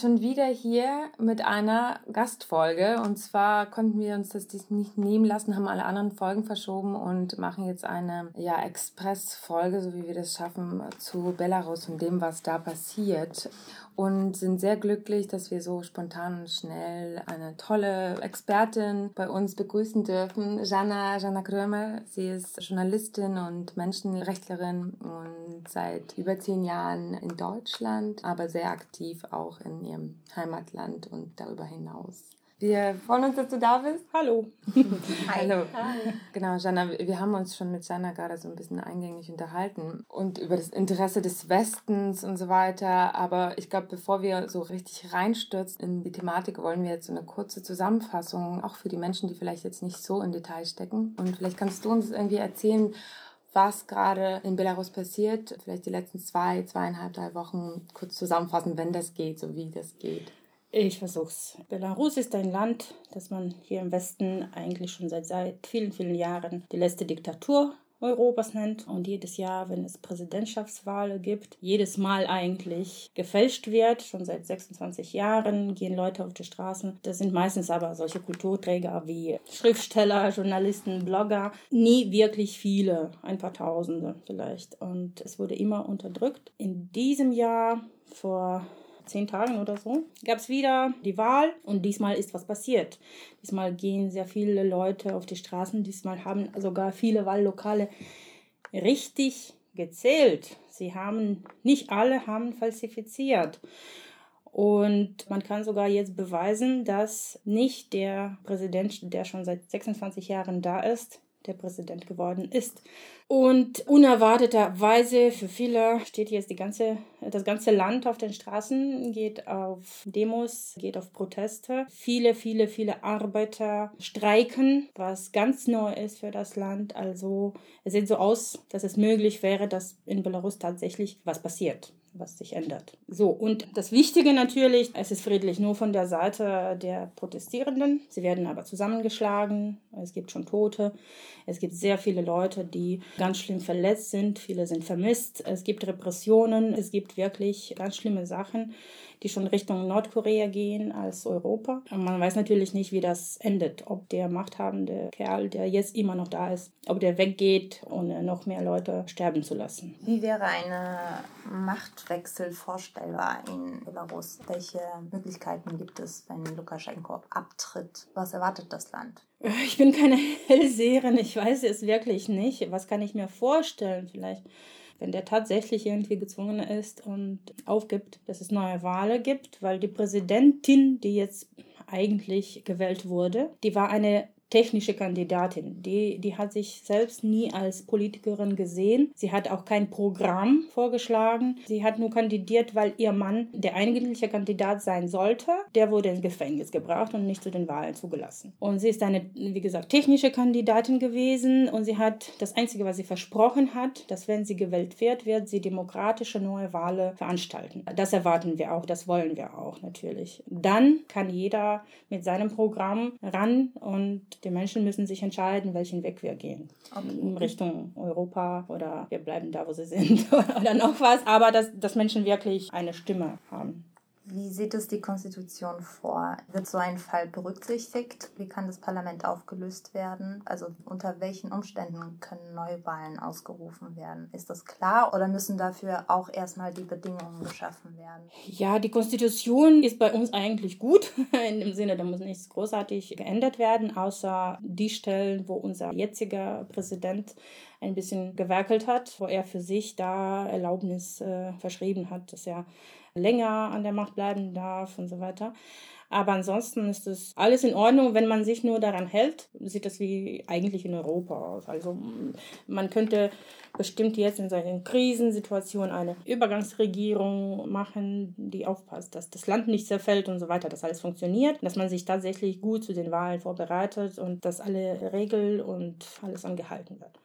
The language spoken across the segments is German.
Schon wieder hier mit einer Gastfolge. Und zwar konnten wir uns das nicht nehmen lassen, haben alle anderen Folgen verschoben und machen jetzt eine ja, Express-Folge, so wie wir das schaffen, zu Belarus und dem, was da passiert und sind sehr glücklich, dass wir so spontan und schnell eine tolle Expertin bei uns begrüßen dürfen, Jana, Jana Krömer. Sie ist Journalistin und Menschenrechtlerin und seit über zehn Jahren in Deutschland, aber sehr aktiv auch in ihrem Heimatland und darüber hinaus. Wir freuen uns, dass du da bist. Hallo. Hallo. Hi. Genau, Jana, wir haben uns schon mit Jana gerade so ein bisschen eingängig unterhalten und über das Interesse des Westens und so weiter. Aber ich glaube, bevor wir so richtig reinstürzen in die Thematik, wollen wir jetzt so eine kurze Zusammenfassung, auch für die Menschen, die vielleicht jetzt nicht so in Detail stecken. Und vielleicht kannst du uns irgendwie erzählen, was gerade in Belarus passiert, vielleicht die letzten zwei, zweieinhalb, drei Wochen kurz zusammenfassen, wenn das geht, so wie das geht. Ich versuch's. Belarus ist ein Land, das man hier im Westen eigentlich schon seit, seit vielen, vielen Jahren die letzte Diktatur Europas nennt und jedes Jahr, wenn es Präsidentschaftswahlen gibt, jedes Mal eigentlich gefälscht wird. Schon seit 26 Jahren gehen Leute auf die Straßen. Das sind meistens aber solche Kulturträger wie Schriftsteller, Journalisten, Blogger. Nie wirklich viele, ein paar Tausende vielleicht. Und es wurde immer unterdrückt. In diesem Jahr vor zehn Tagen oder so, gab es wieder die Wahl und diesmal ist was passiert. Diesmal gehen sehr viele Leute auf die Straßen, diesmal haben sogar viele Wahllokale richtig gezählt. Sie haben, nicht alle haben falsifiziert. Und man kann sogar jetzt beweisen, dass nicht der Präsident, der schon seit 26 Jahren da ist, der Präsident geworden ist. Und unerwarteterweise für viele steht jetzt die ganze, das ganze Land auf den Straßen, geht auf Demos, geht auf Proteste. Viele, viele, viele Arbeiter streiken, was ganz neu ist für das Land. Also es sieht so aus, dass es möglich wäre, dass in Belarus tatsächlich was passiert was sich ändert. So, und das Wichtige natürlich, es ist friedlich nur von der Seite der Protestierenden. Sie werden aber zusammengeschlagen, es gibt schon Tote, es gibt sehr viele Leute, die ganz schlimm verletzt sind, viele sind vermisst, es gibt Repressionen, es gibt wirklich ganz schlimme Sachen die schon Richtung Nordkorea gehen als Europa. Und man weiß natürlich nicht, wie das endet. Ob der machthabende Kerl, der jetzt immer noch da ist, ob der weggeht und noch mehr Leute sterben zu lassen. Wie wäre ein Machtwechsel vorstellbar in Belarus? Welche Möglichkeiten gibt es, wenn Lukaschenko abtritt? Was erwartet das Land? Ich bin keine Hellseherin, ich weiß es wirklich nicht. Was kann ich mir vorstellen? Vielleicht wenn der tatsächlich irgendwie gezwungen ist und aufgibt, dass es neue Wahlen gibt, weil die Präsidentin, die jetzt eigentlich gewählt wurde, die war eine technische Kandidatin. Die, die hat sich selbst nie als Politikerin gesehen. Sie hat auch kein Programm vorgeschlagen. Sie hat nur kandidiert, weil ihr Mann der eigentliche Kandidat sein sollte. Der wurde ins Gefängnis gebracht und nicht zu den Wahlen zugelassen. Und sie ist eine, wie gesagt, technische Kandidatin gewesen und sie hat das Einzige, was sie versprochen hat, dass wenn sie gewählt wird, wird sie demokratische neue Wahlen veranstalten. Das erwarten wir auch, das wollen wir auch natürlich. Dann kann jeder mit seinem Programm ran und die Menschen müssen sich entscheiden, welchen Weg wir gehen. Okay. In Richtung Europa oder wir bleiben da, wo sie sind oder noch was. Aber dass, dass Menschen wirklich eine Stimme haben. Wie sieht es die Konstitution vor? Wird so ein Fall berücksichtigt? Wie kann das Parlament aufgelöst werden? Also unter welchen Umständen können Neuwahlen ausgerufen werden? Ist das klar oder müssen dafür auch erstmal die Bedingungen geschaffen werden? Ja, die Konstitution ist bei uns eigentlich gut. In dem Sinne, da muss nichts großartig geändert werden, außer die Stellen, wo unser jetziger Präsident ein bisschen gewerkelt hat, wo er für sich da Erlaubnis äh, verschrieben hat, dass er länger an der Macht bleiben darf und so weiter. Aber ansonsten ist es alles in Ordnung, wenn man sich nur daran hält, sieht das wie eigentlich in Europa aus. Also man könnte bestimmt jetzt in seinen Krisensituationen eine Übergangsregierung machen, die aufpasst, dass das Land nicht zerfällt und so weiter, dass alles funktioniert, dass man sich tatsächlich gut zu den Wahlen vorbereitet und dass alle Regeln und alles angehalten wird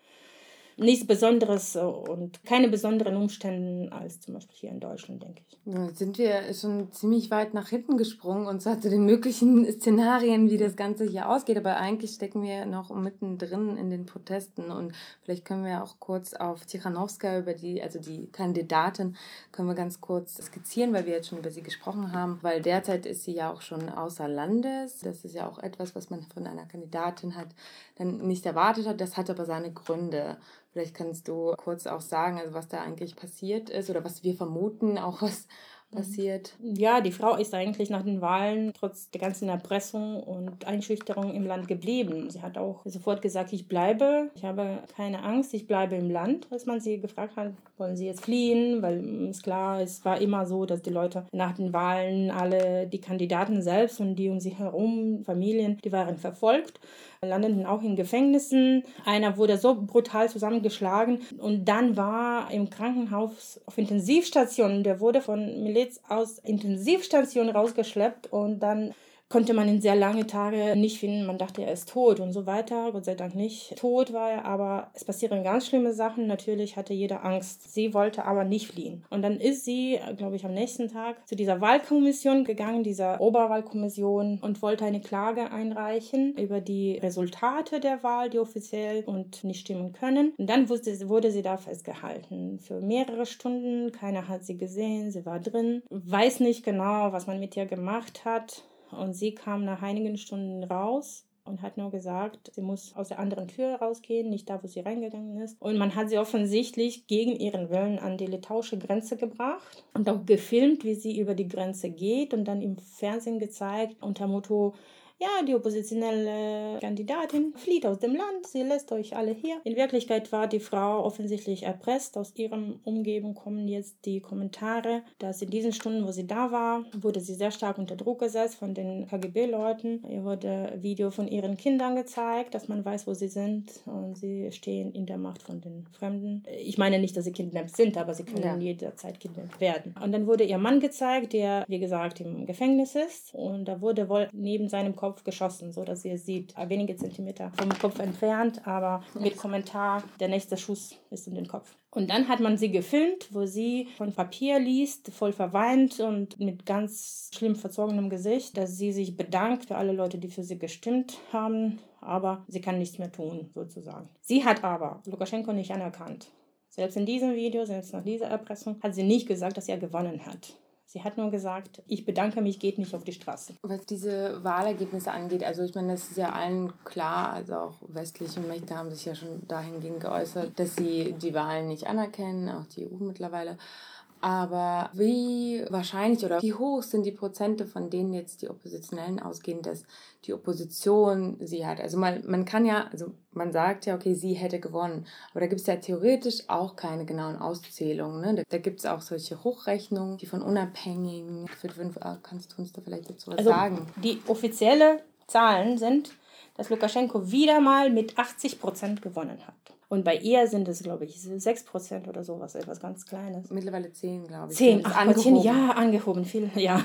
nichts Besonderes und keine besonderen Umstände als zum Beispiel hier in Deutschland, denke ich. Ja, sind wir schon ziemlich weit nach hinten gesprungen und zwar zu den möglichen Szenarien, wie das Ganze hier ausgeht. Aber eigentlich stecken wir noch mittendrin in den Protesten und vielleicht können wir auch kurz auf Tichanowska über die, also die Kandidatin, können wir ganz kurz skizzieren, weil wir jetzt schon über sie gesprochen haben, weil derzeit ist sie ja auch schon außer Landes. Das ist ja auch etwas, was man von einer Kandidatin hat, dann nicht erwartet hat. Das hat aber seine Gründe. Vielleicht kannst du kurz auch sagen, also was da eigentlich passiert ist oder was wir vermuten, auch was passiert. Ja, die Frau ist eigentlich nach den Wahlen trotz der ganzen Erpressung und Einschüchterung im Land geblieben. Sie hat auch sofort gesagt, ich bleibe, ich habe keine Angst, ich bleibe im Land. Als man sie gefragt hat, wollen sie jetzt fliehen, weil ist klar, es war immer so, dass die Leute nach den Wahlen alle die Kandidaten selbst und die um sie herum, Familien, die waren verfolgt landeten auch in Gefängnissen. Einer wurde so brutal zusammengeschlagen und dann war im Krankenhaus auf Intensivstation. Der wurde von Miliz aus Intensivstation rausgeschleppt und dann konnte man ihn sehr lange Tage nicht finden. Man dachte, er ist tot und so weiter. Gott sei Dank nicht tot war er, aber es passieren ganz schlimme Sachen. Natürlich hatte jeder Angst. Sie wollte aber nicht fliehen. Und dann ist sie, glaube ich, am nächsten Tag zu dieser Wahlkommission gegangen, dieser Oberwahlkommission, und wollte eine Klage einreichen über die Resultate der Wahl, die offiziell und nicht stimmen können. Und dann wurde, sie da festgehalten für mehrere Stunden. Keiner hat sie gesehen. Sie war drin. Weiß nicht genau, was man mit ihr gemacht hat. Und sie kam nach einigen Stunden raus und hat nur gesagt, sie muss aus der anderen Tür rausgehen, nicht da, wo sie reingegangen ist. Und man hat sie offensichtlich gegen ihren Willen an die litauische Grenze gebracht und auch gefilmt, wie sie über die Grenze geht und dann im Fernsehen gezeigt unter Motto, ja, die oppositionelle Kandidatin flieht aus dem Land, sie lässt euch alle hier. In Wirklichkeit war die Frau offensichtlich erpresst. Aus ihrem Umgebung kommen jetzt die Kommentare, dass in diesen Stunden, wo sie da war, wurde sie sehr stark unter Druck gesetzt von den KGB-Leuten. Ihr wurde Video von ihren Kindern gezeigt, dass man weiß, wo sie sind und sie stehen in der Macht von den Fremden. Ich meine nicht, dass sie kidnappt sind, aber sie können ja. jederzeit kidnappt werden. Und dann wurde ihr Mann gezeigt, der, wie gesagt, im Gefängnis ist und da wurde wohl neben seinem Kopf Kopf geschossen, so dass ihr seht, wenige Zentimeter vom Kopf entfernt, aber mit Kommentar, der nächste Schuss ist in den Kopf. Und dann hat man sie gefilmt, wo sie von Papier liest, voll verweint und mit ganz schlimm verzogenem Gesicht, dass sie sich bedankt für alle Leute, die für sie gestimmt haben, aber sie kann nichts mehr tun, sozusagen. Sie hat aber Lukaschenko nicht anerkannt. Selbst in diesem Video, selbst nach dieser Erpressung, hat sie nicht gesagt, dass er gewonnen hat. Sie hat nur gesagt, ich bedanke mich, geht nicht auf die Straße. Was diese Wahlergebnisse angeht, also ich meine, das ist ja allen klar, also auch westliche Mächte haben sich ja schon dahingehend geäußert, dass sie die Wahlen nicht anerkennen, auch die EU mittlerweile. Aber wie wahrscheinlich oder wie hoch sind die Prozente, von denen jetzt die Oppositionellen ausgehen, dass die Opposition sie hat? Also man, man kann ja, also man sagt ja, okay, sie hätte gewonnen. Aber da gibt es ja theoretisch auch keine genauen Auszählungen. Ne? Da, da gibt es auch solche Hochrechnungen, die von Unabhängigen, für fünf, ah, kannst du uns da vielleicht dazu was also sagen? Die offiziellen Zahlen sind, dass Lukaschenko wieder mal mit 80 Prozent gewonnen hat. Und bei ihr sind es, glaube ich, 6% oder sowas, etwas ganz Kleines. Mittlerweile 10, glaube ich. 10, ach angehoben. ja, angehoben, viel, ja.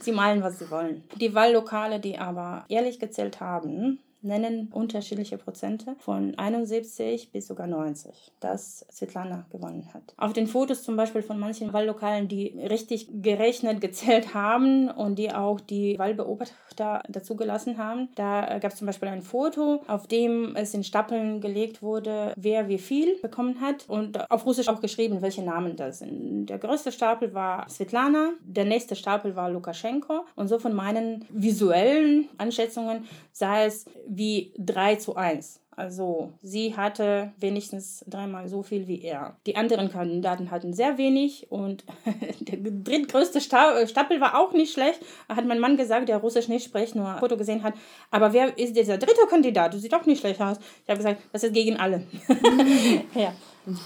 sie malen, was sie wollen. Die Wahllokale, die aber ehrlich gezählt haben, nennen unterschiedliche Prozente von 71 bis sogar 90, dass Svetlana gewonnen hat. Auf den Fotos zum Beispiel von manchen Wahllokalen, die richtig gerechnet, gezählt haben und die auch die Wahlbeobachter dazugelassen haben, da gab es zum Beispiel ein Foto, auf dem es in Stapeln gelegt wurde, wer wie viel bekommen hat und auf Russisch auch geschrieben, welche Namen das sind. Der größte Stapel war Svetlana, der nächste Stapel war Lukaschenko und so von meinen visuellen Anschätzungen sah es wie 3 zu 1. Also sie hatte wenigstens dreimal so viel wie er. Die anderen Kandidaten hatten sehr wenig und der drittgrößte Stapel war auch nicht schlecht. Hat mein Mann gesagt, der Russisch nicht spricht, nur ein Foto gesehen hat. Aber wer ist dieser dritte Kandidat? Du siehst doch nicht schlecht aus. Ich habe gesagt, das ist gegen alle. ja,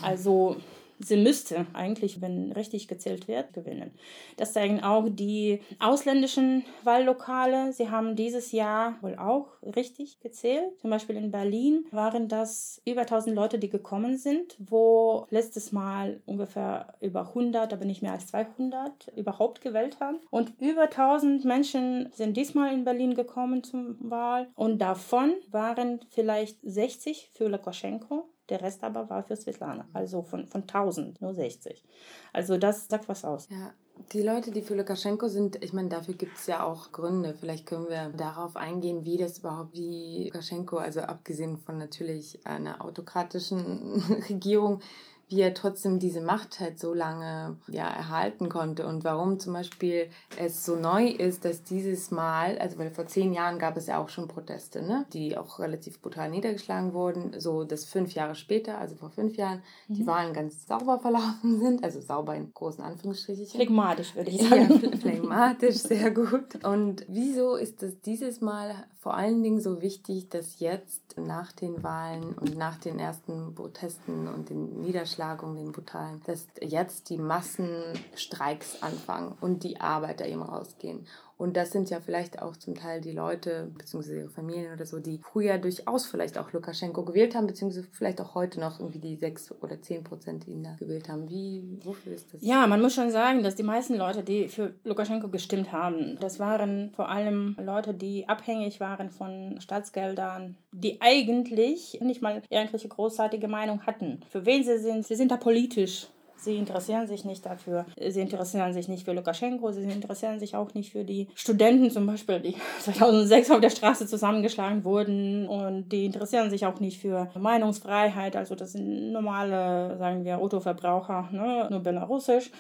also sie müsste eigentlich, wenn richtig gezählt wird, gewinnen. Das zeigen auch die ausländischen Wahllokale. Sie haben dieses Jahr wohl auch richtig gezählt. Zum Beispiel in Berlin waren das über 1000 Leute, die gekommen sind, wo letztes Mal ungefähr über 100, aber nicht mehr als 200 überhaupt gewählt haben. Und über 1000 Menschen sind diesmal in Berlin gekommen zum Wahl. Und davon waren vielleicht 60 für Lukaschenko der Rest aber war für Svetlana. Also von, von 1000 nur 60. Also das sagt was aus. Ja. Die Leute, die für Lukaschenko sind, ich meine, dafür gibt es ja auch Gründe. Vielleicht können wir darauf eingehen, wie das überhaupt, wie Lukaschenko, also abgesehen von natürlich einer autokratischen Regierung, wie er trotzdem diese Macht halt so lange ja, erhalten konnte und warum zum Beispiel es so neu ist, dass dieses Mal, also weil vor zehn Jahren gab es ja auch schon Proteste, ne, die auch relativ brutal niedergeschlagen wurden, so dass fünf Jahre später, also vor fünf Jahren, mhm. die Wahlen ganz sauber verlaufen sind, also sauber in großen Anführungsstrichen. Phlegmatisch würde ich sagen. Ja, phlegmatisch, sehr gut. Und wieso ist es dieses Mal vor allen Dingen so wichtig, dass jetzt nach den Wahlen und nach den ersten Protesten und den Niederschlägen Niederschlagung, den brutalen, dass jetzt die Massenstreiks anfangen und die Arbeiter eben rausgehen. Und das sind ja vielleicht auch zum Teil die Leute, beziehungsweise ihre Familien oder so, die früher durchaus vielleicht auch Lukaschenko gewählt haben, beziehungsweise vielleicht auch heute noch irgendwie die sechs oder zehn Prozent, die ihn da gewählt haben. Wie, wofür ist das? Ja, man muss schon sagen, dass die meisten Leute, die für Lukaschenko gestimmt haben, das waren vor allem Leute, die abhängig waren von Staatsgeldern, die eigentlich nicht mal irgendwelche großartige Meinung hatten. Für wen sie sind, sie sind da politisch Sie interessieren sich nicht dafür. Sie interessieren sich nicht für Lukaschenko. Sie interessieren sich auch nicht für die Studenten zum Beispiel, die 2006 auf der Straße zusammengeschlagen wurden. Und die interessieren sich auch nicht für Meinungsfreiheit. Also das sind normale, sagen wir, Autoverbraucher, ne? nur belarussisch.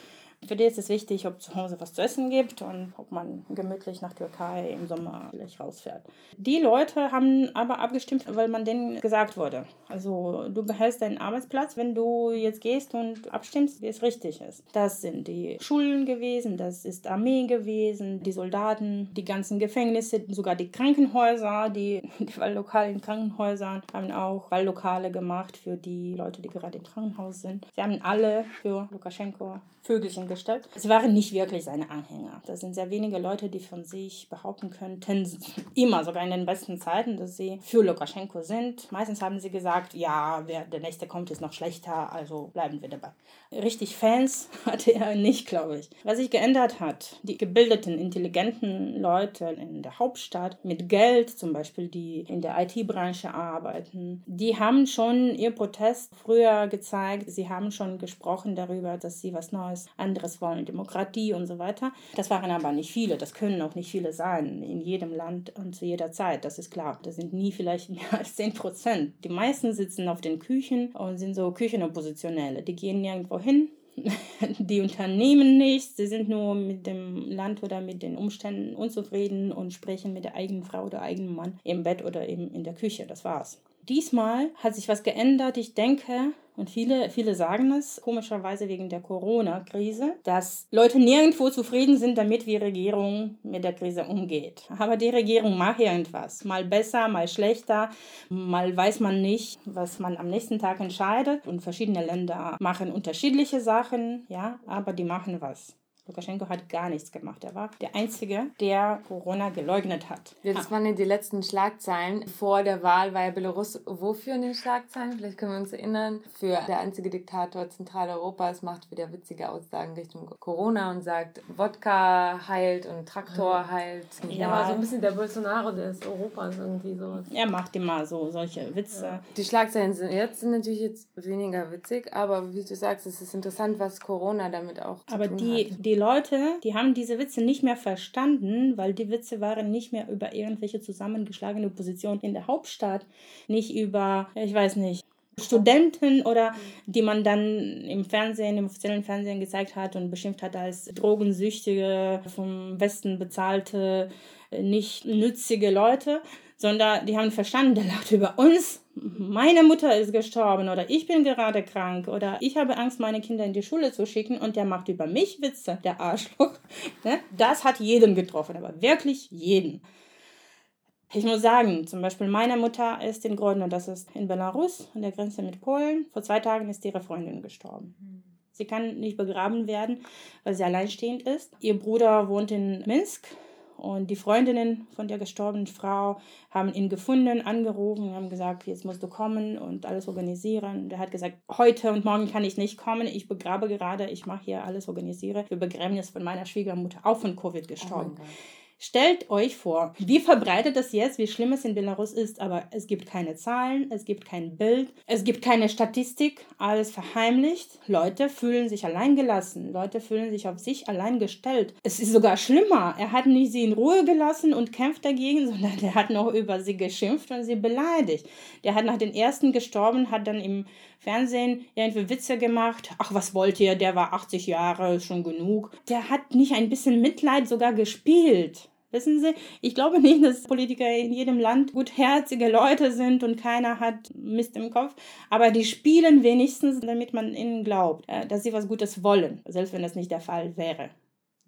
Für die ist es wichtig, ob zu Hause was zu essen gibt und ob man gemütlich nach Türkei im Sommer vielleicht rausfährt. Die Leute haben aber abgestimmt, weil man denen gesagt wurde. Also du behältst deinen Arbeitsplatz, wenn du jetzt gehst und abstimmst, wie es richtig ist. Das sind die Schulen gewesen, das ist Armee gewesen, die Soldaten, die ganzen Gefängnisse, sogar die Krankenhäuser, die, die Wahllokale Krankenhäusern haben auch Wahllokale gemacht für die Leute, die gerade im Krankenhaus sind. Sie haben alle für Lukaschenko Vögelchen gestellt. Sie waren nicht wirklich seine Anhänger. Das sind sehr wenige Leute, die von sich behaupten könnten, immer, sogar in den besten Zeiten, dass sie für Lukaschenko sind. Meistens haben sie gesagt, ja, wer der nächste kommt, ist noch schlechter, also bleiben wir dabei. Richtig Fans hatte er nicht, glaube ich. Was sich geändert hat, die gebildeten, intelligenten Leute in der Hauptstadt mit Geld, zum Beispiel die in der IT-Branche arbeiten, die haben schon ihr Protest früher gezeigt. Sie haben schon gesprochen darüber, dass sie was Neues, anderes wollen, Demokratie und so weiter. Das waren aber nicht viele, das können auch nicht viele sein, in jedem Land und zu jeder Zeit, das ist klar. Das sind nie vielleicht mehr als 10 Prozent. Die meisten sitzen auf den Küchen und sind so Küchenoppositionelle. Die gehen nirgendwo hin, die unternehmen nichts, sie sind nur mit dem Land oder mit den Umständen unzufrieden und sprechen mit der eigenen Frau oder eigenen Mann im Bett oder eben in der Küche. Das war's. Diesmal hat sich was geändert. Ich denke, und viele, viele sagen es, komischerweise wegen der Corona-Krise, dass Leute nirgendwo zufrieden sind, damit wie Regierung mit der Krise umgeht. Aber die Regierung macht irgendwas. Mal besser, mal schlechter. Mal weiß man nicht, was man am nächsten Tag entscheidet. Und verschiedene Länder machen unterschiedliche Sachen, ja, aber die machen was. Lukaschenko hat gar nichts gemacht. Er war der Einzige, der Corona geleugnet hat. Das waren ja die letzten Schlagzeilen. Vor der Wahl war ja Belarus wofür in den Schlagzeilen? Vielleicht können wir uns erinnern. Für der einzige Diktator Zentraleuropas macht wieder witzige Aussagen Richtung Corona und sagt, Wodka heilt und Traktor heilt. Ja, aber so ein bisschen der Bolsonaro des Europas irgendwie so. Er macht immer so solche Witze. Ja. Die Schlagzeilen sind jetzt sind natürlich jetzt weniger witzig, aber wie du sagst, es ist interessant, was Corona damit auch zu aber tun die, hat. die Leute, die haben diese Witze nicht mehr verstanden, weil die Witze waren nicht mehr über irgendwelche zusammengeschlagene Positionen in der Hauptstadt, nicht über, ich weiß nicht, Studenten oder die man dann im Fernsehen, im offiziellen Fernsehen gezeigt hat und beschimpft hat als Drogensüchtige, vom Westen bezahlte, nicht nützige Leute, sondern die haben verstanden, der lacht über uns. Meine Mutter ist gestorben oder ich bin gerade krank oder ich habe Angst, meine Kinder in die Schule zu schicken und der macht über mich Witze, der Arschloch. Ne? Das hat jeden getroffen, aber wirklich jeden. Ich muss sagen, zum Beispiel meine Mutter ist in Grodno, das ist in Belarus, an der Grenze mit Polen. Vor zwei Tagen ist ihre Freundin gestorben. Sie kann nicht begraben werden, weil sie alleinstehend ist. Ihr Bruder wohnt in Minsk und die Freundinnen von der gestorbenen Frau haben ihn gefunden, angerufen, haben gesagt, jetzt musst du kommen und alles organisieren. Der hat gesagt, heute und morgen kann ich nicht kommen, ich begrabe gerade, ich mache hier alles organisiere. Für Begräbnis von meiner Schwiegermutter, auch von Covid gestorben. Oh Stellt euch vor, wie verbreitet das jetzt, wie schlimm es in Belarus ist, aber es gibt keine Zahlen, es gibt kein Bild, es gibt keine Statistik, alles verheimlicht. Leute fühlen sich alleingelassen, Leute fühlen sich auf sich allein gestellt. Es ist sogar schlimmer. Er hat nicht sie in Ruhe gelassen und kämpft dagegen, sondern er hat noch über sie geschimpft und sie beleidigt. Der hat nach den ersten gestorben, hat dann im Fernsehen irgendwie Witze gemacht. Ach, was wollt ihr? Der war 80 Jahre, schon genug. Der hat nicht ein bisschen Mitleid sogar gespielt. Wissen Sie, ich glaube nicht, dass Politiker in jedem Land gutherzige Leute sind und keiner hat Mist im Kopf, aber die spielen wenigstens, damit man ihnen glaubt, äh, dass sie was Gutes wollen, selbst wenn das nicht der Fall wäre.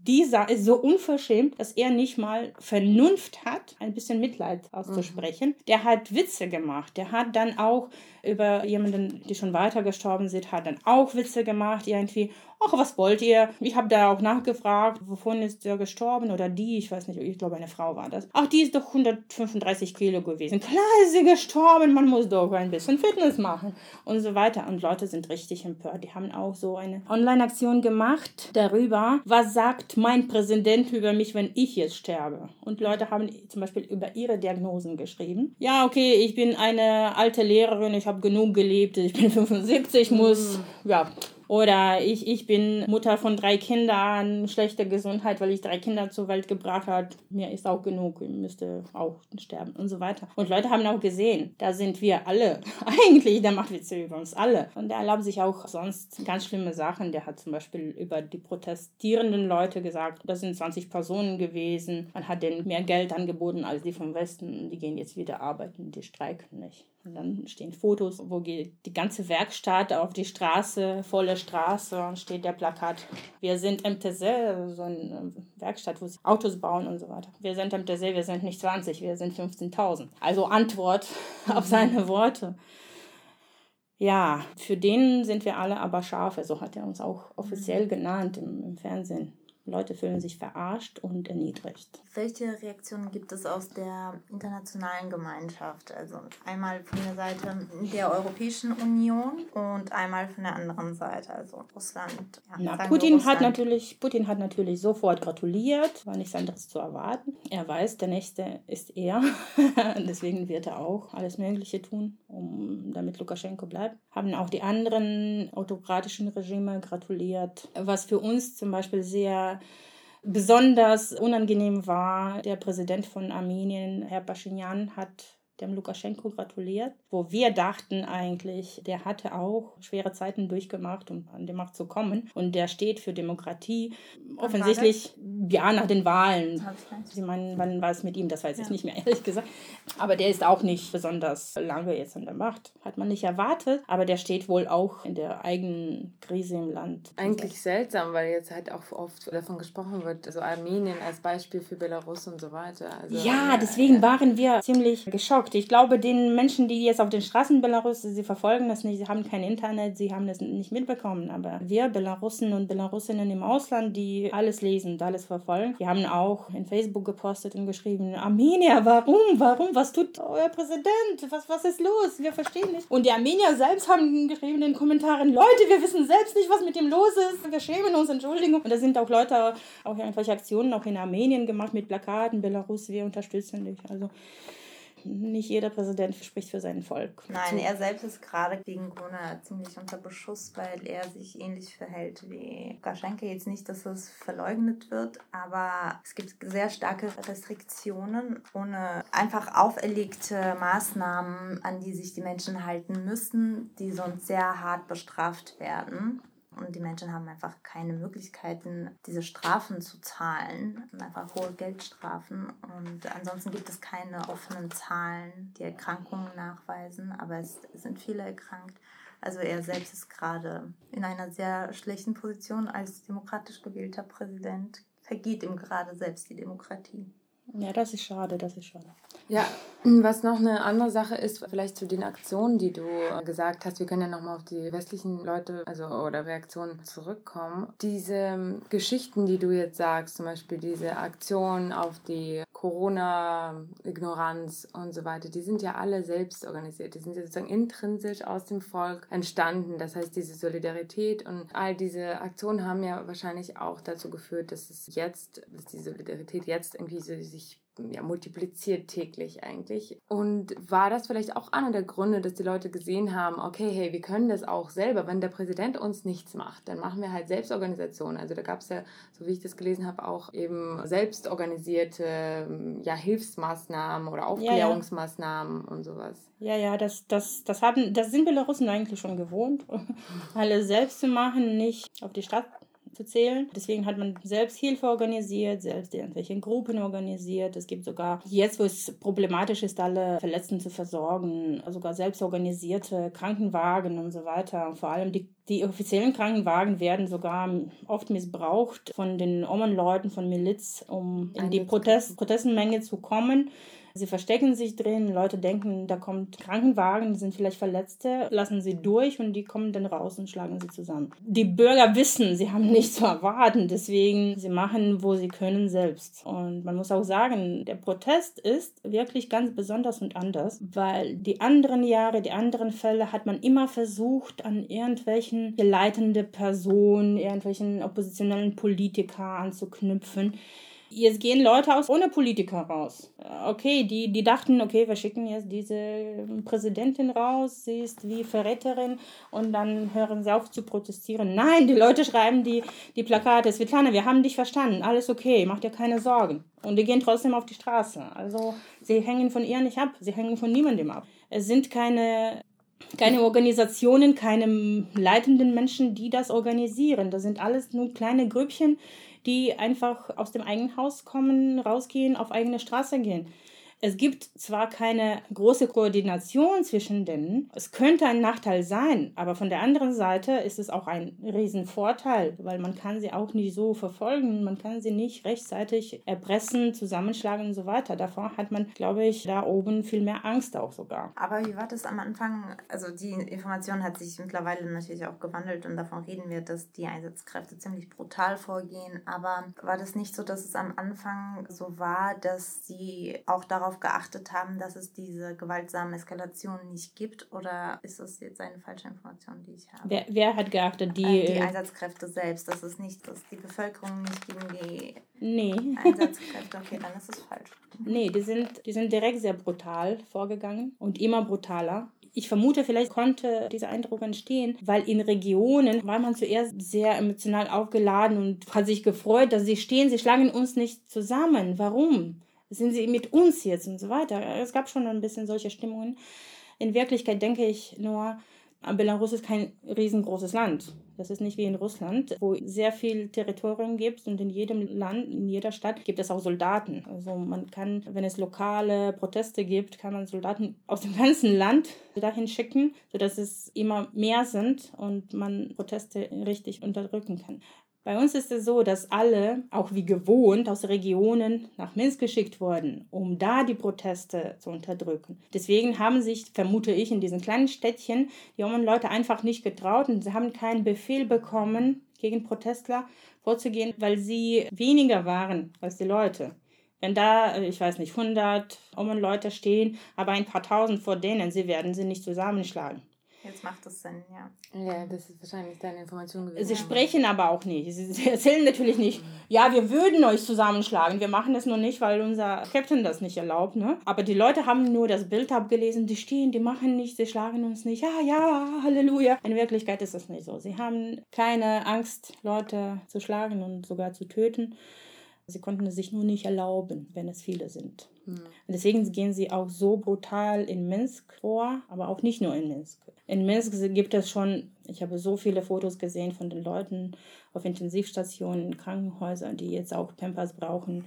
Dieser ist so unverschämt, dass er nicht mal Vernunft hat, ein bisschen Mitleid auszusprechen. Mhm. Der hat Witze gemacht. Der hat dann auch über jemanden, die schon weiter gestorben sind, hat dann auch Witze gemacht, irgendwie ach, was wollt ihr? Ich habe da auch nachgefragt, wovon ist der gestorben oder die, ich weiß nicht, ich glaube eine Frau war das. Ach, die ist doch 135 Kilo gewesen. Klar ist sie gestorben, man muss doch ein bisschen Fitness machen und so weiter. Und Leute sind richtig empört. Die haben auch so eine Online-Aktion gemacht darüber, was sagt mein Präsident über mich, wenn ich jetzt sterbe. Und Leute haben zum Beispiel über ihre Diagnosen geschrieben. Ja, okay, ich bin eine alte Lehrerin, ich habe genug gelebt, ich bin 75, muss, mhm. ja, oder ich, ich bin Mutter von drei Kindern, schlechte Gesundheit, weil ich drei Kinder zur Welt gebracht habe. Mir ist auch genug, ich müsste auch sterben und so weiter. Und Leute haben auch gesehen, da sind wir alle. Eigentlich, der macht Witze über uns alle. Und der erlaubt sich auch sonst ganz schlimme Sachen. Der hat zum Beispiel über die protestierenden Leute gesagt, das sind 20 Personen gewesen. Man hat denen mehr Geld angeboten als die vom Westen. Die gehen jetzt wieder arbeiten, die streiken nicht. Und dann stehen Fotos, wo geht die ganze Werkstatt auf die Straße, volle Straße, und steht der Plakat. Wir sind MTZ, so eine Werkstatt, wo sie Autos bauen und so weiter. Wir sind MTZ, wir sind nicht 20, wir sind 15.000. Also Antwort auf seine Worte. Ja, für den sind wir alle aber Schafe, so hat er uns auch offiziell genannt im, im Fernsehen. Leute fühlen sich verarscht und erniedrigt. Welche Reaktionen gibt es aus der internationalen Gemeinschaft? Also einmal von der Seite der Europäischen Union und einmal von der anderen Seite, also Russland. Ja, Na, Putin, Russland. Hat natürlich, Putin hat natürlich sofort gratuliert, war nichts anderes zu erwarten. Er weiß, der Nächste ist er. Deswegen wird er auch alles Mögliche tun, um, damit Lukaschenko bleibt. Haben auch die anderen autokratischen Regime gratuliert. Was für uns zum Beispiel sehr besonders unangenehm war, der Präsident von Armenien, Herr Pashinyan, hat dem Lukaschenko gratuliert, wo wir dachten eigentlich, der hatte auch schwere Zeiten durchgemacht, um an die Macht zu kommen. Und der steht für Demokratie. Offensichtlich, ja, nach den Wahlen. Sie meinen, wann war es mit ihm? Das weiß ja. ich nicht mehr, ehrlich gesagt. Aber der ist auch nicht besonders lange jetzt an der Macht. Hat man nicht erwartet. Aber der steht wohl auch in der eigenen Krise im Land. Eigentlich seltsam, weil jetzt halt auch oft davon gesprochen wird, also Armenien als Beispiel für Belarus und so weiter. Also, ja, deswegen waren wir ziemlich geschockt geschockt. Ich glaube, den Menschen, die jetzt auf den Straßen Belarus, sie verfolgen das nicht, sie haben kein Internet, sie haben das nicht mitbekommen. Aber wir Belarussen und Belarusinnen im Ausland, die alles lesen alles verfolgen, die haben auch in Facebook gepostet und geschrieben, Armenier, warum, warum, was tut euer Präsident? Was, was ist los? Wir verstehen nicht. Und die Armenier selbst haben geschrieben in den Kommentaren, Leute, wir wissen selbst nicht, was mit dem los ist. Wir schämen uns, Entschuldigung. Und da sind auch Leute, auch irgendwelche Aktionen auch in Armenien gemacht mit Plakaten, Belarus, wir unterstützen dich. Also nicht jeder Präsident spricht für sein Volk. Nein, er selbst ist gerade wegen Corona ziemlich unter Beschuss, weil er sich ähnlich verhält wie Lukaschenko. Jetzt nicht, dass es verleugnet wird, aber es gibt sehr starke Restriktionen ohne einfach auferlegte Maßnahmen, an die sich die Menschen halten müssen, die sonst sehr hart bestraft werden. Und die Menschen haben einfach keine Möglichkeiten, diese Strafen zu zahlen, einfach hohe Geldstrafen. Und ansonsten gibt es keine offenen Zahlen, die Erkrankungen nachweisen, aber es sind viele erkrankt. Also er selbst ist gerade in einer sehr schlechten Position als demokratisch gewählter Präsident. Vergeht ihm gerade selbst die Demokratie. Ja, das ist schade, das ist schade. Ja, was noch eine andere Sache ist, vielleicht zu den Aktionen, die du gesagt hast, wir können ja nochmal auf die westlichen Leute also oder Reaktionen zurückkommen. Diese Geschichten, die du jetzt sagst, zum Beispiel diese Aktion auf die Corona-Ignoranz und so weiter, die sind ja alle selbst organisiert. Die sind ja sozusagen intrinsisch aus dem Volk entstanden. Das heißt, diese Solidarität und all diese Aktionen haben ja wahrscheinlich auch dazu geführt, dass es jetzt, dass die Solidarität jetzt irgendwie so sich ja, multipliziert täglich eigentlich. Und war das vielleicht auch einer der Gründe, dass die Leute gesehen haben, okay, hey, wir können das auch selber. Wenn der Präsident uns nichts macht, dann machen wir halt Selbstorganisation. Also da gab es ja, so wie ich das gelesen habe, auch eben selbstorganisierte ja, Hilfsmaßnahmen oder Aufklärungsmaßnahmen ja, ja. und sowas. Ja, ja, das, das, das, haben, das sind Belarusen eigentlich schon gewohnt, alle selbst zu machen, nicht auf die Stadt zu zählen. Deswegen hat man selbst Hilfe organisiert, selbst irgendwelche Gruppen organisiert. Es gibt sogar, jetzt wo es problematisch ist, alle Verletzten zu versorgen, sogar selbst organisierte Krankenwagen und so weiter. Und vor allem die die offiziellen Krankenwagen werden sogar oft missbraucht von den Omen-Leuten von Miliz, um in die Protest Protestenmenge zu kommen. Sie verstecken sich drin, Leute denken, da kommt Krankenwagen, die sind vielleicht Verletzte, lassen sie durch und die kommen dann raus und schlagen sie zusammen. Die Bürger wissen, sie haben nichts zu erwarten, deswegen sie machen, wo sie können selbst. Und man muss auch sagen, der Protest ist wirklich ganz besonders und anders, weil die anderen Jahre, die anderen Fälle hat man immer versucht, an irgendwelchen leitende Personen, irgendwelchen oppositionellen Politiker anzuknüpfen. Jetzt gehen Leute aus ohne Politiker raus. Okay, die, die dachten, okay, wir schicken jetzt diese Präsidentin raus, sie ist wie Verräterin und dann hören sie auf zu protestieren. Nein, die Leute schreiben die, die Plakate, Svetlana, wir haben dich verstanden, alles okay, mach dir keine Sorgen. Und die gehen trotzdem auf die Straße. Also sie hängen von ihr nicht ab, sie hängen von niemandem ab. Es sind keine keine Organisationen, keine leitenden Menschen, die das organisieren. Das sind alles nur kleine Grüppchen, die einfach aus dem eigenen Haus kommen, rausgehen, auf eigene Straße gehen. Es gibt zwar keine große Koordination zwischen denen, es könnte ein Nachteil sein, aber von der anderen Seite ist es auch ein Riesenvorteil, weil man kann sie auch nicht so verfolgen, man kann sie nicht rechtzeitig erpressen, zusammenschlagen und so weiter. Davor hat man, glaube ich, da oben viel mehr Angst auch sogar. Aber wie war das am Anfang? Also die Information hat sich mittlerweile natürlich auch gewandelt und davon reden wir, dass die Einsatzkräfte ziemlich brutal vorgehen. Aber war das nicht so, dass es am Anfang so war, dass sie auch darauf darauf geachtet haben, dass es diese gewaltsamen Eskalationen nicht gibt? Oder ist das jetzt eine falsche Information, die ich habe? Wer, wer hat geachtet? Die, äh, die äh, Einsatzkräfte selbst, dass es nicht, dass die Bevölkerung nicht gegen die nee. Einsatzkräfte, okay, dann ist es falsch. Nee, die sind, die sind direkt sehr brutal vorgegangen und immer brutaler. Ich vermute, vielleicht konnte dieser Eindruck entstehen, weil in Regionen war man zuerst sehr emotional aufgeladen und hat sich gefreut, dass sie stehen, sie schlagen uns nicht zusammen. Warum? Sind sie mit uns jetzt und so weiter. Es gab schon ein bisschen solche Stimmungen. In Wirklichkeit denke ich nur, Belarus ist kein riesengroßes Land. Das ist nicht wie in Russland, wo sehr viel Territorium gibt und in jedem Land, in jeder Stadt gibt es auch Soldaten. Also man kann, wenn es lokale Proteste gibt, kann man Soldaten aus dem ganzen Land dahin schicken, sodass es immer mehr sind und man Proteste richtig unterdrücken kann. Bei uns ist es so, dass alle, auch wie gewohnt, aus Regionen nach Minsk geschickt wurden, um da die Proteste zu unterdrücken. Deswegen haben sich, vermute ich, in diesen kleinen Städtchen die jungen Leute einfach nicht getraut und sie haben keinen Befehl bekommen, gegen Protestler vorzugehen, weil sie weniger waren als die Leute. Wenn da, ich weiß nicht, 100 Leute stehen, aber ein paar tausend vor denen, sie werden sie nicht zusammenschlagen. Jetzt macht das Sinn, ja. Ja, das ist wahrscheinlich deine Information gewesen. Sie sprechen aber auch nicht. Sie erzählen natürlich nicht, ja, wir würden euch zusammenschlagen. Wir machen das nur nicht, weil unser Captain das nicht erlaubt. Ne? Aber die Leute haben nur das Bild abgelesen. Die stehen, die machen nichts, sie schlagen uns nicht. Ja, ja, Halleluja. In Wirklichkeit ist das nicht so. Sie haben keine Angst, Leute zu schlagen und sogar zu töten. Sie konnten es sich nur nicht erlauben, wenn es viele sind. Mhm. Deswegen gehen sie auch so brutal in Minsk vor, aber auch nicht nur in Minsk. In Minsk gibt es schon, ich habe so viele Fotos gesehen von den Leuten auf Intensivstationen, Krankenhäusern, die jetzt auch Pampers brauchen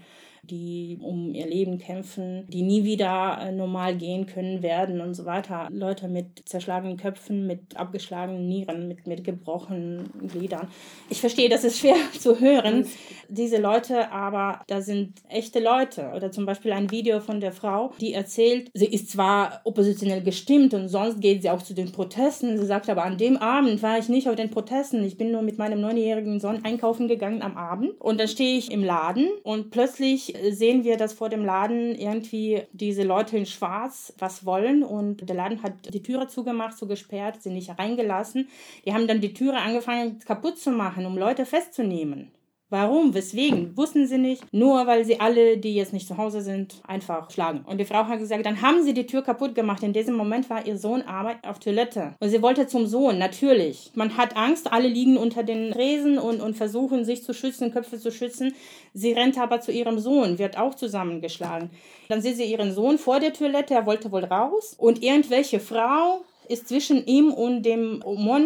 die um ihr Leben kämpfen, die nie wieder äh, normal gehen können werden und so weiter. Leute mit zerschlagenen Köpfen, mit abgeschlagenen Nieren, mit, mit gebrochenen Gliedern. Ich verstehe, das ist schwer zu hören, diese Leute, aber da sind echte Leute. Oder zum Beispiel ein Video von der Frau, die erzählt, sie ist zwar oppositionell gestimmt und sonst geht sie auch zu den Protesten. Sie sagt aber, an dem Abend war ich nicht auf den Protesten. Ich bin nur mit meinem neunjährigen Sohn einkaufen gegangen am Abend. Und dann stehe ich im Laden und plötzlich sehen wir, dass vor dem Laden irgendwie diese Leute in Schwarz was wollen und der Laden hat die Türe zugemacht, so gesperrt, sie nicht reingelassen. Die haben dann die Türe angefangen kaputt zu machen, um Leute festzunehmen. Warum? Weswegen? Wussten sie nicht. Nur weil sie alle, die jetzt nicht zu Hause sind, einfach schlagen. Und die Frau hat gesagt, dann haben sie die Tür kaputt gemacht. In diesem Moment war ihr Sohn aber auf Toilette. Und sie wollte zum Sohn, natürlich. Man hat Angst, alle liegen unter den Tresen und, und versuchen sich zu schützen, Köpfe zu schützen. Sie rennt aber zu ihrem Sohn, wird auch zusammengeschlagen. Dann sieht sie ihren Sohn vor der Toilette, er wollte wohl raus. Und irgendwelche Frau ist zwischen ihm und dem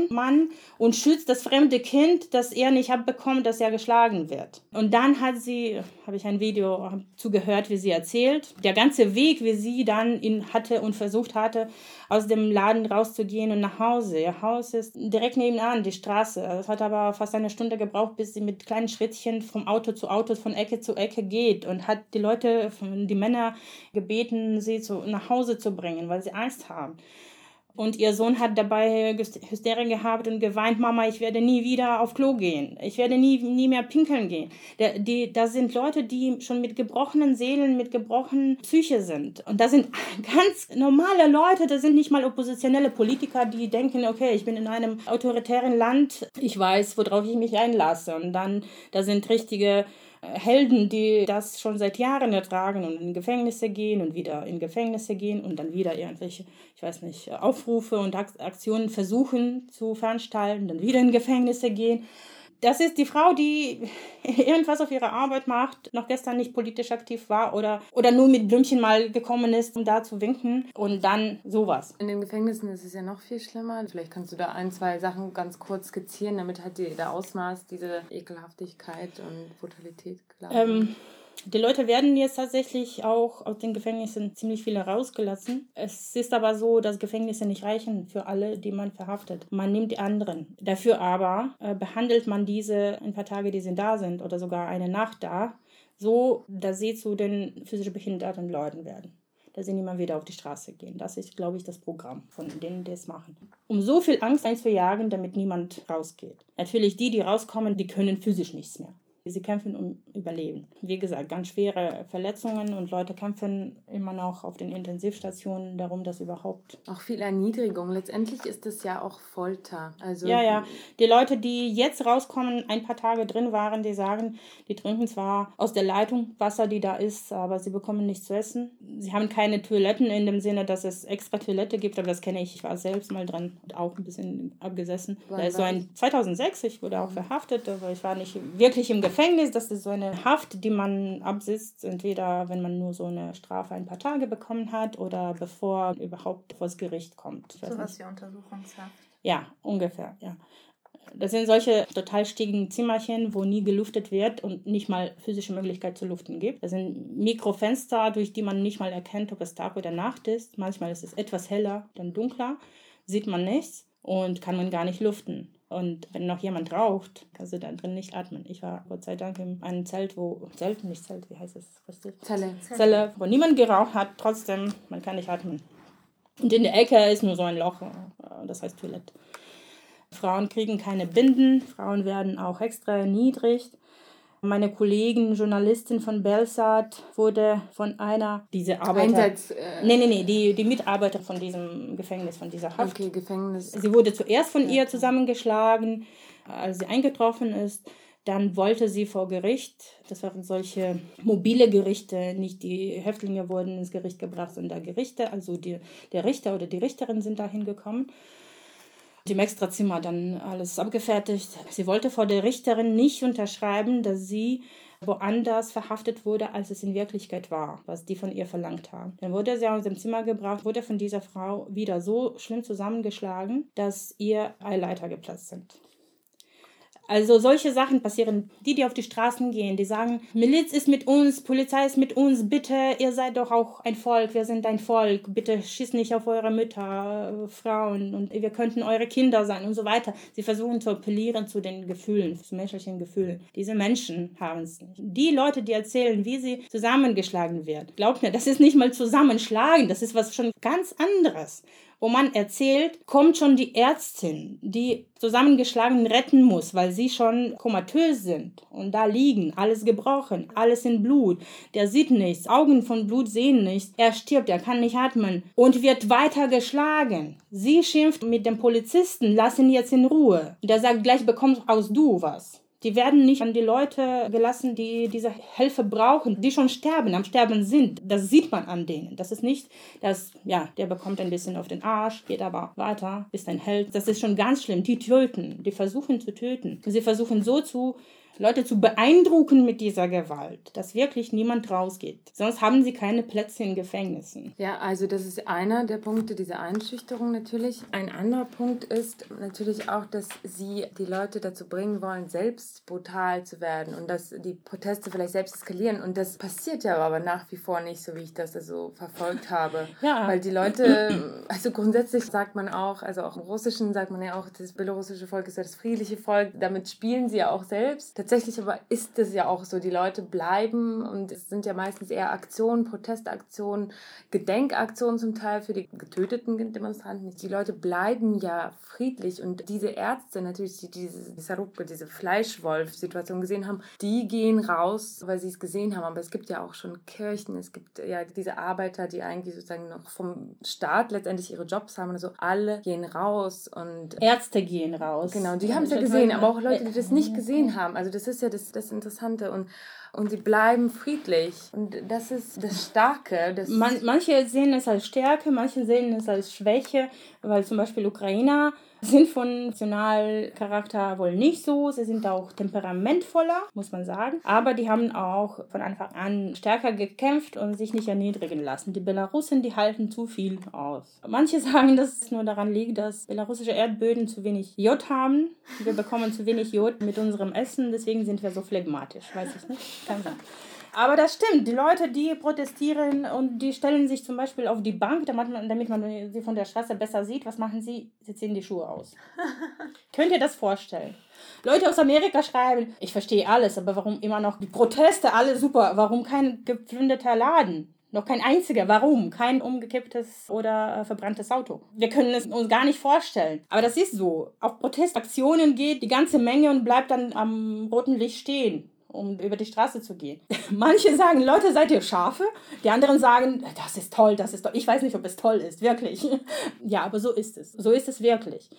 Mann und schützt das fremde Kind, das er nicht abbekommt, dass er geschlagen wird. Und dann hat sie, habe ich ein Video zugehört, wie sie erzählt, der ganze Weg, wie sie dann ihn hatte und versucht hatte, aus dem Laden rauszugehen und nach Hause. Ihr Haus ist direkt nebenan, die Straße. Es hat aber fast eine Stunde gebraucht, bis sie mit kleinen Schrittchen vom Auto zu Auto, von Ecke zu Ecke geht und hat die Leute, die Männer gebeten, sie zu, nach Hause zu bringen, weil sie Angst haben. Und ihr Sohn hat dabei Hysterie gehabt und geweint, Mama, ich werde nie wieder auf Klo gehen. Ich werde nie, nie mehr pinkeln gehen. Da, die, das sind Leute, die schon mit gebrochenen Seelen, mit gebrochenen Psyche sind. Und das sind ganz normale Leute, das sind nicht mal oppositionelle Politiker, die denken, okay, ich bin in einem autoritären Land, ich weiß, worauf ich mich einlasse. Und dann, da sind richtige Helden, die das schon seit Jahren ertragen und in Gefängnisse gehen und wieder in Gefängnisse gehen und dann wieder irgendwelche, ich weiß nicht, Aufrufe und Aktionen versuchen zu veranstalten, dann wieder in Gefängnisse gehen das ist die Frau, die irgendwas auf ihrer Arbeit macht, noch gestern nicht politisch aktiv war oder, oder nur mit Blümchen mal gekommen ist, um da zu winken und dann sowas. In den Gefängnissen ist es ja noch viel schlimmer. Vielleicht kannst du da ein, zwei Sachen ganz kurz skizzieren, damit halt die, der Ausmaß, diese Ekelhaftigkeit und Brutalität klar ähm, die Leute werden jetzt tatsächlich auch aus den Gefängnissen ziemlich viele rausgelassen. Es ist aber so, dass Gefängnisse nicht reichen für alle, die man verhaftet. Man nimmt die anderen. Dafür aber äh, behandelt man diese ein paar Tage, die sie da sind oder sogar eine Nacht da, so, dass sie zu den physisch behinderten Leuten werden dass sie nicht mehr wieder auf die Straße gehen. Das ist, glaube ich, das Programm von denen, die es machen. Um so viel Angst einzujagen, damit niemand rausgeht. Natürlich, die, die rauskommen, die können physisch nichts mehr. Sie kämpfen um Überleben. Wie gesagt, ganz schwere Verletzungen und Leute kämpfen immer noch auf den Intensivstationen darum, dass überhaupt. Auch viel Erniedrigung. Letztendlich ist es ja auch Folter. Also ja, ja. Die Leute, die jetzt rauskommen, ein paar Tage drin waren, die sagen, die trinken zwar aus der Leitung Wasser, die da ist, aber sie bekommen nichts zu essen. Sie haben keine Toiletten in dem Sinne, dass es extra Toilette gibt, aber das kenne ich. Ich war selbst mal dran und auch ein bisschen abgesessen. Da ist so ein 2006, ich wurde auch verhaftet, aber ich war nicht wirklich im Gefängnis das ist so eine Haft, die man absitzt, entweder wenn man nur so eine Strafe ein paar Tage bekommen hat oder bevor überhaupt vor das Gericht kommt. So was wie Untersuchungshaft. Ja, ungefähr, ja. Das sind solche total steigen Zimmerchen, wo nie gelüftet wird und nicht mal physische Möglichkeit zu luften gibt. Das sind Mikrofenster, durch die man nicht mal erkennt, ob es Tag oder Nacht ist. Manchmal ist es etwas heller, dann dunkler, sieht man nichts und kann man gar nicht luften. Und wenn noch jemand raucht, kannst du da drin nicht atmen. Ich war Gott sei Dank in einem Zelt, wo, Zelt, nicht Zelt, wie heißt es? Zelle. Zelle, wo niemand geraucht hat, trotzdem, man kann nicht atmen. Und in der Ecke ist nur so ein Loch, äh, das heißt Toilette. Frauen kriegen keine Binden, Frauen werden auch extra erniedrigt. Meine Kollegin, Journalistin von Belsat, wurde von einer, diese Arbeiter. Einsatz, äh, nee, nee, nee, die, die Mitarbeiter von diesem Gefängnis, von dieser Haft. Okay, Gefängnis. Sie wurde zuerst von ihr zusammengeschlagen, als sie eingetroffen ist. Dann wollte sie vor Gericht, das waren solche mobile Gerichte, nicht die Häftlinge wurden ins Gericht gebracht, sondern Gerichte, also die, der Richter oder die Richterin sind dahin gekommen im Extrazimmer dann alles abgefertigt. Sie wollte vor der Richterin nicht unterschreiben, dass sie woanders verhaftet wurde, als es in Wirklichkeit war, was die von ihr verlangt haben. Dann wurde sie aus dem Zimmer gebracht, wurde von dieser Frau wieder so schlimm zusammengeschlagen, dass ihr Eileiter geplatzt sind. Also solche Sachen passieren. Die, die auf die Straßen gehen, die sagen, Miliz ist mit uns, Polizei ist mit uns, bitte, ihr seid doch auch ein Volk, wir sind ein Volk, bitte schießt nicht auf eure Mütter, Frauen und wir könnten eure Kinder sein und so weiter. Sie versuchen zu appellieren zu den Gefühlen, zu menschlichen Gefühlen. Diese Menschen haben es nicht. Die Leute, die erzählen, wie sie zusammengeschlagen werden, glaubt mir, das ist nicht mal zusammenschlagen, das ist was schon ganz anderes wo man erzählt, kommt schon die Ärztin, die zusammengeschlagen retten muss, weil sie schon komatös sind und da liegen, alles gebrochen, alles in Blut. Der sieht nichts, Augen von Blut sehen nichts. Er stirbt, er kann nicht atmen und wird weiter geschlagen. Sie schimpft mit dem Polizisten, lass ihn jetzt in Ruhe. Der sagt, gleich bekommst aus du was. Die werden nicht an die Leute gelassen, die diese Hilfe brauchen, die schon sterben, am Sterben sind. Das sieht man an denen. Das ist nicht, dass, ja, der bekommt ein bisschen auf den Arsch, geht aber weiter, ist ein Held. Das ist schon ganz schlimm. Die töten, die versuchen zu töten. Sie versuchen so zu Leute zu beeindrucken mit dieser Gewalt, dass wirklich niemand rausgeht. Sonst haben sie keine Plätze in Gefängnissen. Ja, also das ist einer der Punkte, diese Einschüchterung natürlich. Ein anderer Punkt ist natürlich auch, dass sie die Leute dazu bringen wollen, selbst brutal zu werden und dass die Proteste vielleicht selbst eskalieren. Und das passiert ja aber nach wie vor nicht, so wie ich das also verfolgt habe. Ja. Weil die Leute, also grundsätzlich sagt man auch, also auch im Russischen sagt man ja auch, das belarussische Volk ist ja das friedliche Volk. Damit spielen sie ja auch selbst tatsächlich aber ist es ja auch so, die Leute bleiben und es sind ja meistens eher Aktionen, Protestaktionen, Gedenkaktionen zum Teil für die getöteten Demonstranten. Die Leute bleiben ja friedlich und diese Ärzte natürlich, die diese, diese, diese Fleischwolf-Situation gesehen haben, die gehen raus, weil sie es gesehen haben. Aber es gibt ja auch schon Kirchen, es gibt ja diese Arbeiter, die eigentlich sozusagen noch vom Staat letztendlich ihre Jobs haben. Also alle gehen raus und Ärzte gehen raus. Genau, die haben es ja gesehen, aber auch Leute, die das nicht gesehen haben. Also das ist ja das, das Interessante. Und, und sie bleiben friedlich. Und das ist das Starke. Das Man, manche sehen es als Stärke, manche sehen es als Schwäche, weil zum Beispiel Ukrainer sind von Nationalcharakter wohl nicht so. Sie sind auch temperamentvoller, muss man sagen. Aber die haben auch von Anfang an stärker gekämpft und sich nicht erniedrigen lassen. Die Belarussen, die halten zu viel aus. Manche sagen, dass es nur daran liegt, dass belarussische Erdböden zu wenig Jod haben. Wir bekommen zu wenig Jod mit unserem Essen, deswegen sind wir so phlegmatisch. Weiß ich nicht. Kann sein. Aber das stimmt. Die Leute, die protestieren und die stellen sich zum Beispiel auf die Bank, damit man, damit man sie von der Straße besser sieht. Was machen sie? Sie ziehen die Schuhe aus. Könnt ihr das vorstellen? Leute aus Amerika schreiben, ich verstehe alles, aber warum immer noch die Proteste, alle super, warum kein geplünderter Laden? Noch kein einziger. Warum? Kein umgekipptes oder äh, verbranntes Auto. Wir können es uns gar nicht vorstellen. Aber das ist so. Auf Protestaktionen geht die ganze Menge und bleibt dann am roten Licht stehen um über die Straße zu gehen. Manche sagen, Leute, seid ihr Schafe? Die anderen sagen, das ist toll, das ist toll. Ich weiß nicht, ob es toll ist, wirklich. ja, aber so ist es. So ist es wirklich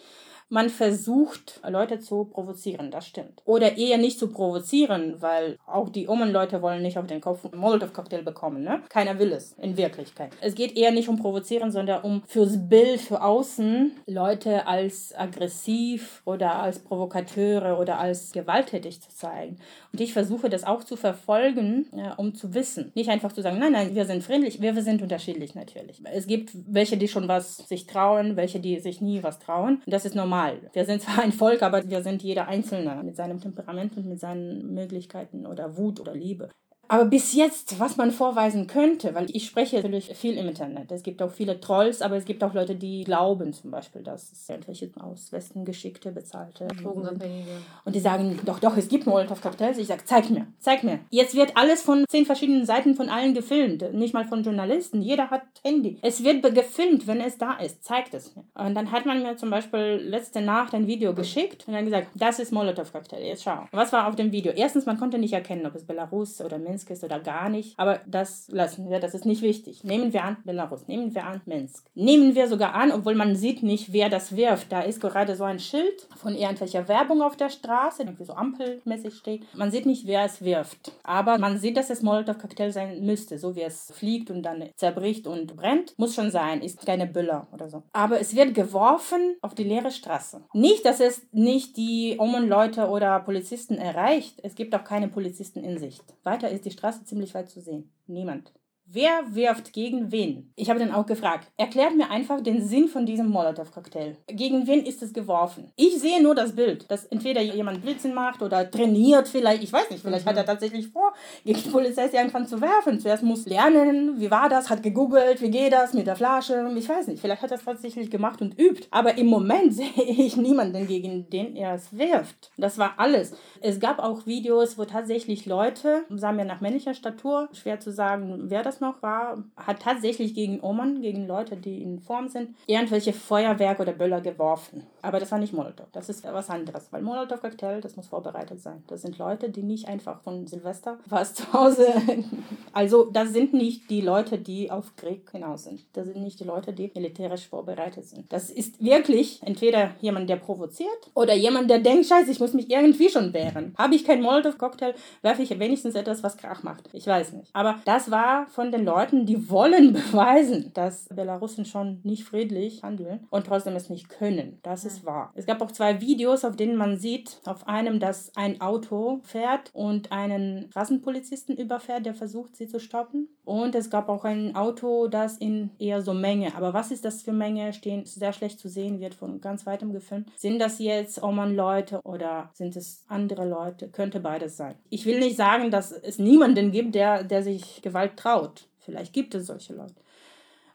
man versucht, Leute zu provozieren, das stimmt. Oder eher nicht zu provozieren, weil auch die Omen-Leute wollen nicht auf den Kopf einen Molotow-Cocktail bekommen, ne? Keiner will es, in Wirklichkeit. Es geht eher nicht um provozieren, sondern um fürs Bild, für außen, Leute als aggressiv oder als Provokateure oder als gewalttätig zu zeigen. Und ich versuche das auch zu verfolgen, ja, um zu wissen. Nicht einfach zu sagen, nein, nein, wir sind friedlich, wir, wir sind unterschiedlich natürlich. Es gibt welche, die schon was sich trauen, welche, die sich nie was trauen. Und das ist normal normal. Wir sind zwar ein Volk, aber wir sind jeder Einzelne mit seinem Temperament und mit seinen Möglichkeiten oder Wut oder Liebe. Aber bis jetzt, was man vorweisen könnte, weil ich spreche natürlich viel im Internet. Es gibt auch viele Trolls, aber es gibt auch Leute, die glauben zum Beispiel, dass es irgendwelche aus Westen geschickte, bezahlte Drogenabhängige. Und die sagen, doch, doch, es gibt Molotow-Cocktails. Ich sage, zeig mir, zeig mir. Jetzt wird alles von zehn verschiedenen Seiten von allen gefilmt. Nicht mal von Journalisten. Jeder hat Handy. Es wird gefilmt, wenn es da ist. Zeigt es mir. Und dann hat man mir zum Beispiel letzte Nacht ein Video geschickt und dann gesagt, das ist Molotow-Cocktail. Jetzt schau. Was war auf dem Video? Erstens, man konnte nicht erkennen, ob es Belarus oder Minsk Minsk ist oder gar nicht. Aber das lassen wir, das ist nicht wichtig. Nehmen wir an Belarus, nehmen wir an Minsk. Nehmen wir sogar an, obwohl man sieht nicht, wer das wirft. Da ist gerade so ein Schild von irgendwelcher Werbung auf der Straße, irgendwie so ampelmäßig steht. Man sieht nicht, wer es wirft. Aber man sieht, dass es Molotow-Cocktail sein müsste. So wie es fliegt und dann zerbricht und brennt. Muss schon sein, ist keine Büller oder so. Aber es wird geworfen auf die leere Straße. Nicht, dass es nicht die Omen-Leute oder Polizisten erreicht. Es gibt auch keine Polizisten in Sicht. Weiter ist die die Straße ziemlich weit zu sehen. Niemand. Wer wirft gegen wen? Ich habe dann auch gefragt. Erklärt mir einfach den Sinn von diesem Molotow-Cocktail. Gegen wen ist es geworfen? Ich sehe nur das Bild, dass entweder jemand Blitzen macht oder trainiert vielleicht. Ich weiß nicht, vielleicht mhm. hat er tatsächlich vor, gegen die Polizei irgendwann zu werfen. Zuerst muss lernen, wie war das, hat gegoogelt, wie geht das mit der Flasche. Ich weiß nicht, vielleicht hat er es tatsächlich gemacht und übt. Aber im Moment sehe ich niemanden, gegen den er es wirft. Das war alles. Es gab auch Videos, wo tatsächlich Leute, sagen wir nach männlicher Statur, schwer zu sagen, wer das noch war, hat tatsächlich gegen Oman, gegen Leute, die in Form sind, irgendwelche Feuerwerk oder Böller geworfen. Aber das war nicht Molotow. Das ist was anderes. Weil Molotow-Cocktail, das muss vorbereitet sein. Das sind Leute, die nicht einfach von Silvester was zu Hause. also, das sind nicht die Leute, die auf Krieg hinaus sind. Das sind nicht die Leute, die militärisch vorbereitet sind. Das ist wirklich entweder jemand, der provoziert oder jemand, der denkt, scheiße, ich muss mich irgendwie schon wehren. Habe ich keinen Molotow-Cocktail, werfe ich wenigstens etwas, was Krach macht. Ich weiß nicht. Aber das war von den Leuten, die wollen beweisen, dass Belarusen schon nicht friedlich handeln und trotzdem es nicht können. Das ist wahr. Es gab auch zwei Videos, auf denen man sieht, auf einem, dass ein Auto fährt und einen Rassenpolizisten überfährt, der versucht, sie zu stoppen. Und es gab auch ein Auto, das in eher so Menge, aber was ist das für Menge, stehen sehr schlecht zu sehen, wird von ganz weitem gefilmt. Sind das jetzt Oman-Leute oder sind es andere Leute? Könnte beides sein. Ich will nicht sagen, dass es niemanden gibt, der, der sich Gewalt traut. Vielleicht gibt es solche Leute.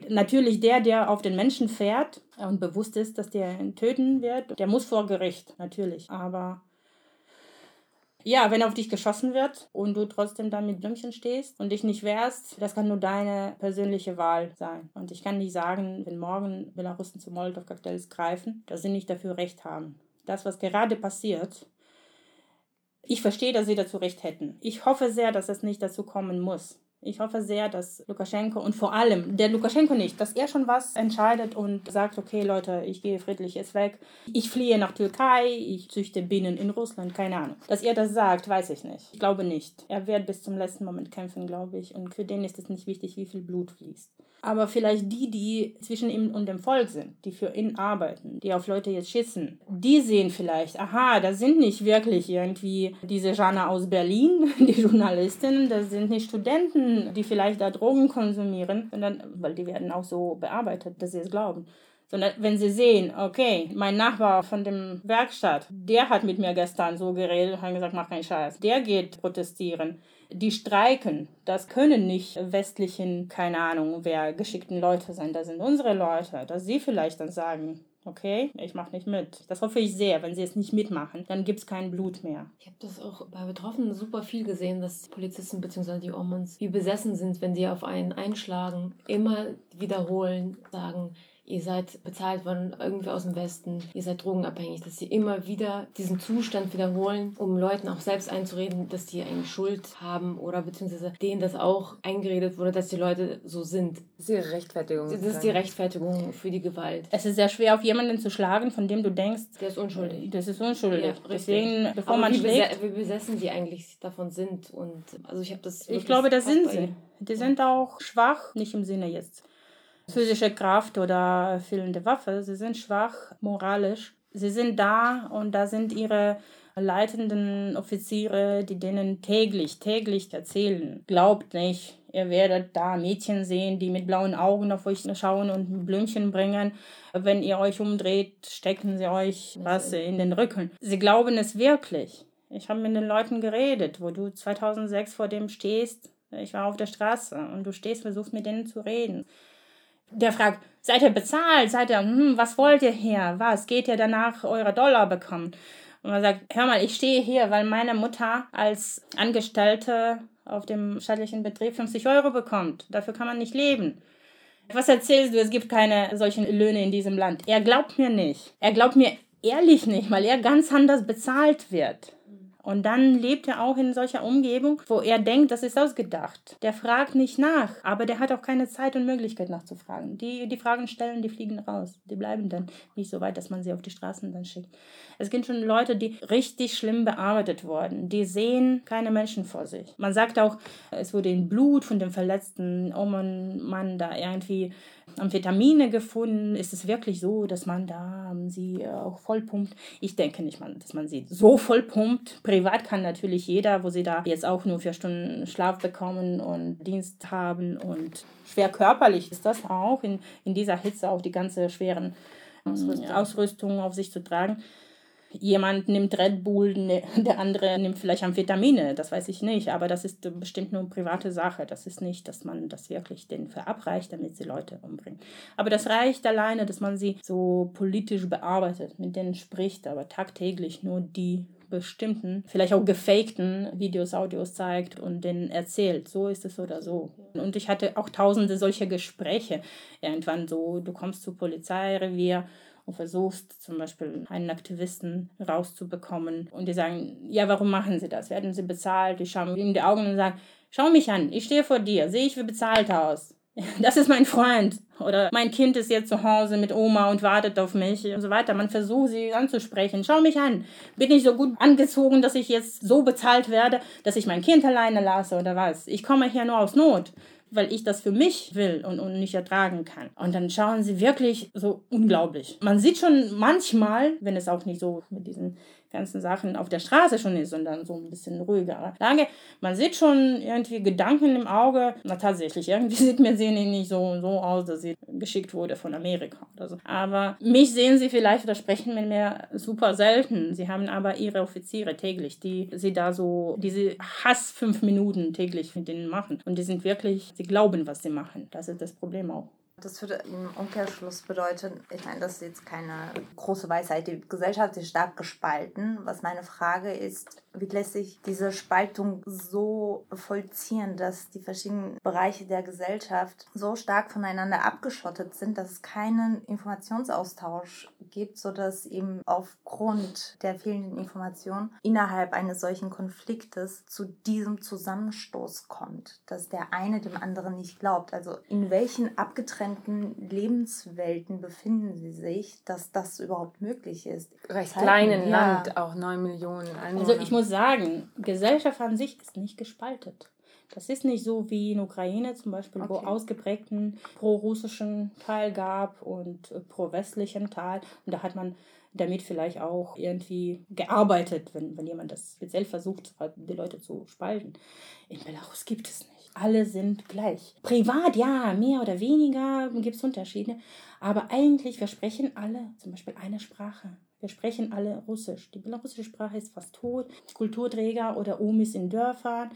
Natürlich der, der auf den Menschen fährt und bewusst ist, dass der ihn töten wird, der muss vor Gericht, natürlich. Aber ja, wenn auf dich geschossen wird und du trotzdem dann mit Blümchen stehst und dich nicht wehrst, das kann nur deine persönliche Wahl sein. Und ich kann nicht sagen, wenn morgen Belarusen zu Molotow-Cocktails greifen, dass sie nicht dafür Recht haben. Das, was gerade passiert, ich verstehe, dass sie dazu Recht hätten. Ich hoffe sehr, dass es nicht dazu kommen muss. Ich hoffe sehr, dass Lukaschenko und vor allem der Lukaschenko nicht, dass er schon was entscheidet und sagt, okay Leute, ich gehe friedlich jetzt weg, ich fliehe nach Türkei, ich züchte Bienen in Russland, keine Ahnung. Dass er das sagt, weiß ich nicht. Ich glaube nicht. Er wird bis zum letzten Moment kämpfen, glaube ich. Und für den ist es nicht wichtig, wie viel Blut fließt aber vielleicht die, die zwischen ihm und dem Volk sind, die für ihn arbeiten, die auf Leute jetzt schießen, die sehen vielleicht, aha, das sind nicht wirklich irgendwie diese Jana aus Berlin, die Journalistinnen, das sind nicht Studenten, die vielleicht da Drogen konsumieren, sondern, weil die werden auch so bearbeitet, dass sie es glauben. Sondern wenn sie sehen, okay, mein Nachbar von dem Werkstatt, der hat mit mir gestern so geredet, hat gesagt, mach keinen Scheiß, der geht protestieren die streiken, das können nicht westlichen, keine Ahnung, wer geschickten Leute sein. Das sind unsere Leute, dass sie vielleicht dann sagen, okay, ich mache nicht mit. Das hoffe ich sehr. Wenn sie es nicht mitmachen, dann gibt es kein Blut mehr. Ich habe das auch bei Betroffenen super viel gesehen, dass Polizisten bzw. die Omens wie besessen sind, wenn sie auf einen einschlagen, immer wiederholen, sagen, ihr seid bezahlt worden, irgendwie aus dem Westen, ihr seid drogenabhängig, dass sie immer wieder diesen Zustand wiederholen, um Leuten auch selbst einzureden, dass die eine Schuld haben oder beziehungsweise denen das auch eingeredet wurde, dass die Leute so sind. Das ist die Rechtfertigung. Das ist die Rechtfertigung für die Gewalt. Es ist sehr schwer, auf jemanden zu schlagen, von dem du denkst, der ist unschuldig. Das ist unschuldig. Ja, Deswegen, bevor Aber man wie schlägt. wie besessen die eigentlich davon sind. Und also ich habe das. Ich glaube, das sind sie. Die sind auch schwach, nicht im Sinne jetzt physische Kraft oder fehlende Waffe. Sie sind schwach moralisch. Sie sind da und da sind ihre leitenden Offiziere, die denen täglich, täglich erzählen. Glaubt nicht, ihr werdet da Mädchen sehen, die mit blauen Augen auf euch schauen und Blümchen bringen. Wenn ihr euch umdreht, stecken sie euch was in den Rücken. Sie glauben es wirklich. Ich habe mit den Leuten geredet, wo du 2006 vor dem stehst. Ich war auf der Straße und du stehst, versuchst mit denen zu reden. Der fragt, seid ihr bezahlt? Seid ihr, hm, was wollt ihr hier? Was? Geht ihr danach eure Dollar bekommen? Und man sagt, hör mal, ich stehe hier, weil meine Mutter als Angestellte auf dem staatlichen Betrieb 50 Euro bekommt. Dafür kann man nicht leben. Was erzählst du? Es gibt keine solchen Löhne in diesem Land. Er glaubt mir nicht. Er glaubt mir ehrlich nicht, weil er ganz anders bezahlt wird. Und dann lebt er auch in solcher Umgebung, wo er denkt, das ist ausgedacht. Der fragt nicht nach, aber der hat auch keine Zeit und Möglichkeit nachzufragen. Die, die Fragen stellen, die fliegen raus. Die bleiben dann nicht so weit, dass man sie auf die Straßen dann schickt. Es gibt schon Leute, die richtig schlimm bearbeitet wurden. Die sehen keine Menschen vor sich. Man sagt auch, es wurde in Blut von dem verletzten Oman-Mann da irgendwie Amphetamine gefunden. Ist es wirklich so, dass man da sie auch vollpumpt? Ich denke nicht, dass man sie so vollpumpt. Privat kann natürlich jeder, wo sie da jetzt auch nur vier Stunden Schlaf bekommen und Dienst haben und schwer körperlich ist das auch, in, in dieser Hitze auch die ganze schweren Ausrüstung, Ausrüstung auf sich zu tragen jemand nimmt Red Bull, ne, der andere nimmt vielleicht Amphetamine, das weiß ich nicht, aber das ist bestimmt nur eine private Sache. Das ist nicht, dass man das wirklich den verabreicht, damit sie Leute umbringen. Aber das reicht alleine, dass man sie so politisch bearbeitet, mit denen spricht, aber tagtäglich nur die bestimmten, vielleicht auch gefakten Videos, Audios zeigt und denen erzählt, so ist es oder so. Und ich hatte auch tausende solcher Gespräche. Irgendwann so, du kommst zu Polizeirevier und versuchst zum Beispiel einen Aktivisten rauszubekommen und die sagen, ja, warum machen sie das? Werden sie bezahlt? Die schauen ihm in die Augen und sagen, schau mich an, ich stehe vor dir, sehe ich wie bezahlt aus. Das ist mein Freund. Oder mein Kind ist jetzt zu Hause mit Oma und wartet auf mich und so weiter. Man versucht sie anzusprechen. Schau mich an. Bin ich so gut angezogen, dass ich jetzt so bezahlt werde, dass ich mein Kind alleine lasse oder was? Ich komme hier nur aus Not weil ich das für mich will und, und nicht ertragen kann. Und dann schauen sie wirklich so unglaublich. Man sieht schon manchmal, wenn es auch nicht so mit diesen ganzen Sachen auf der Straße schon ist, sondern so ein bisschen ruhigere Lage. Man sieht schon irgendwie Gedanken im Auge. Na tatsächlich, irgendwie sieht mir sie nicht so, so aus, dass sie geschickt wurde von Amerika oder so. Aber mich sehen sie vielleicht oder sprechen mit mir super selten. Sie haben aber ihre Offiziere täglich, die sie da so, diese Hass fünf Minuten täglich mit denen machen. Und die sind wirklich, sie glauben, was sie machen. Das ist das Problem auch. Das würde im Umkehrschluss bedeuten, ich meine, das ist jetzt keine große Weisheit. Die Gesellschaft ist stark gespalten. Was meine Frage ist, wie lässt sich diese Spaltung so vollziehen, dass die verschiedenen Bereiche der Gesellschaft so stark voneinander abgeschottet sind, dass es keinen Informationsaustausch gibt, sodass eben aufgrund der fehlenden Informationen innerhalb eines solchen Konfliktes zu diesem Zusammenstoß kommt, dass der eine dem anderen nicht glaubt. Also in welchen abgetrennten getrennten Lebenswelten befinden sie sich, dass das überhaupt möglich ist. Recht Zeiten, kleinen ja. Land, auch 9 Millionen Einwohner. Also ich muss sagen, Gesellschaft an sich ist nicht gespaltet. Das ist nicht so wie in Ukraine zum Beispiel, okay. wo ausgeprägten pro-russischen Teil gab und pro-westlichen Teil. Und da hat man damit vielleicht auch irgendwie gearbeitet, wenn, wenn jemand das speziell versucht, die Leute zu spalten. In Belarus gibt es nicht alle sind gleich. Privat, ja, mehr oder weniger gibt es Unterschiede. Aber eigentlich, wir sprechen alle zum Beispiel eine Sprache. Wir sprechen alle Russisch. Die belarussische Sprache ist fast tot. Kulturträger oder Omis in Dörfern.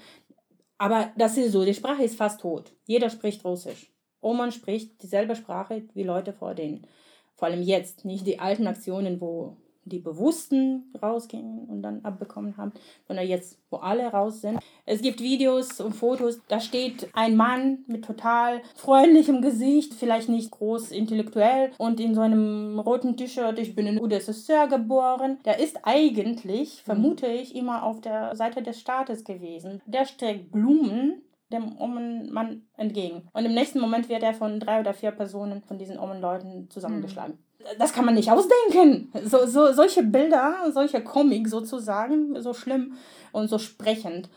Aber das ist so, die Sprache ist fast tot. Jeder spricht Russisch. Oman spricht dieselbe Sprache wie Leute vor denen. Vor allem jetzt, nicht die alten Aktionen, wo die Bewussten rausgingen und dann abbekommen haben, sondern jetzt, wo alle raus sind. Es gibt Videos und Fotos, da steht ein Mann mit total freundlichem Gesicht, vielleicht nicht groß intellektuell und in so einem roten T-Shirt, ich bin in UdSSR geboren. Der ist eigentlich, vermute ich, immer auf der Seite des Staates gewesen. Der streckt Blumen dem Omen-Mann entgegen. Und im nächsten Moment wird er von drei oder vier Personen von diesen Omen-Leuten zusammengeschlagen. Mhm das kann man nicht ausdenken. So, so, solche Bilder, solche Comic sozusagen, so schlimm und so sprechend.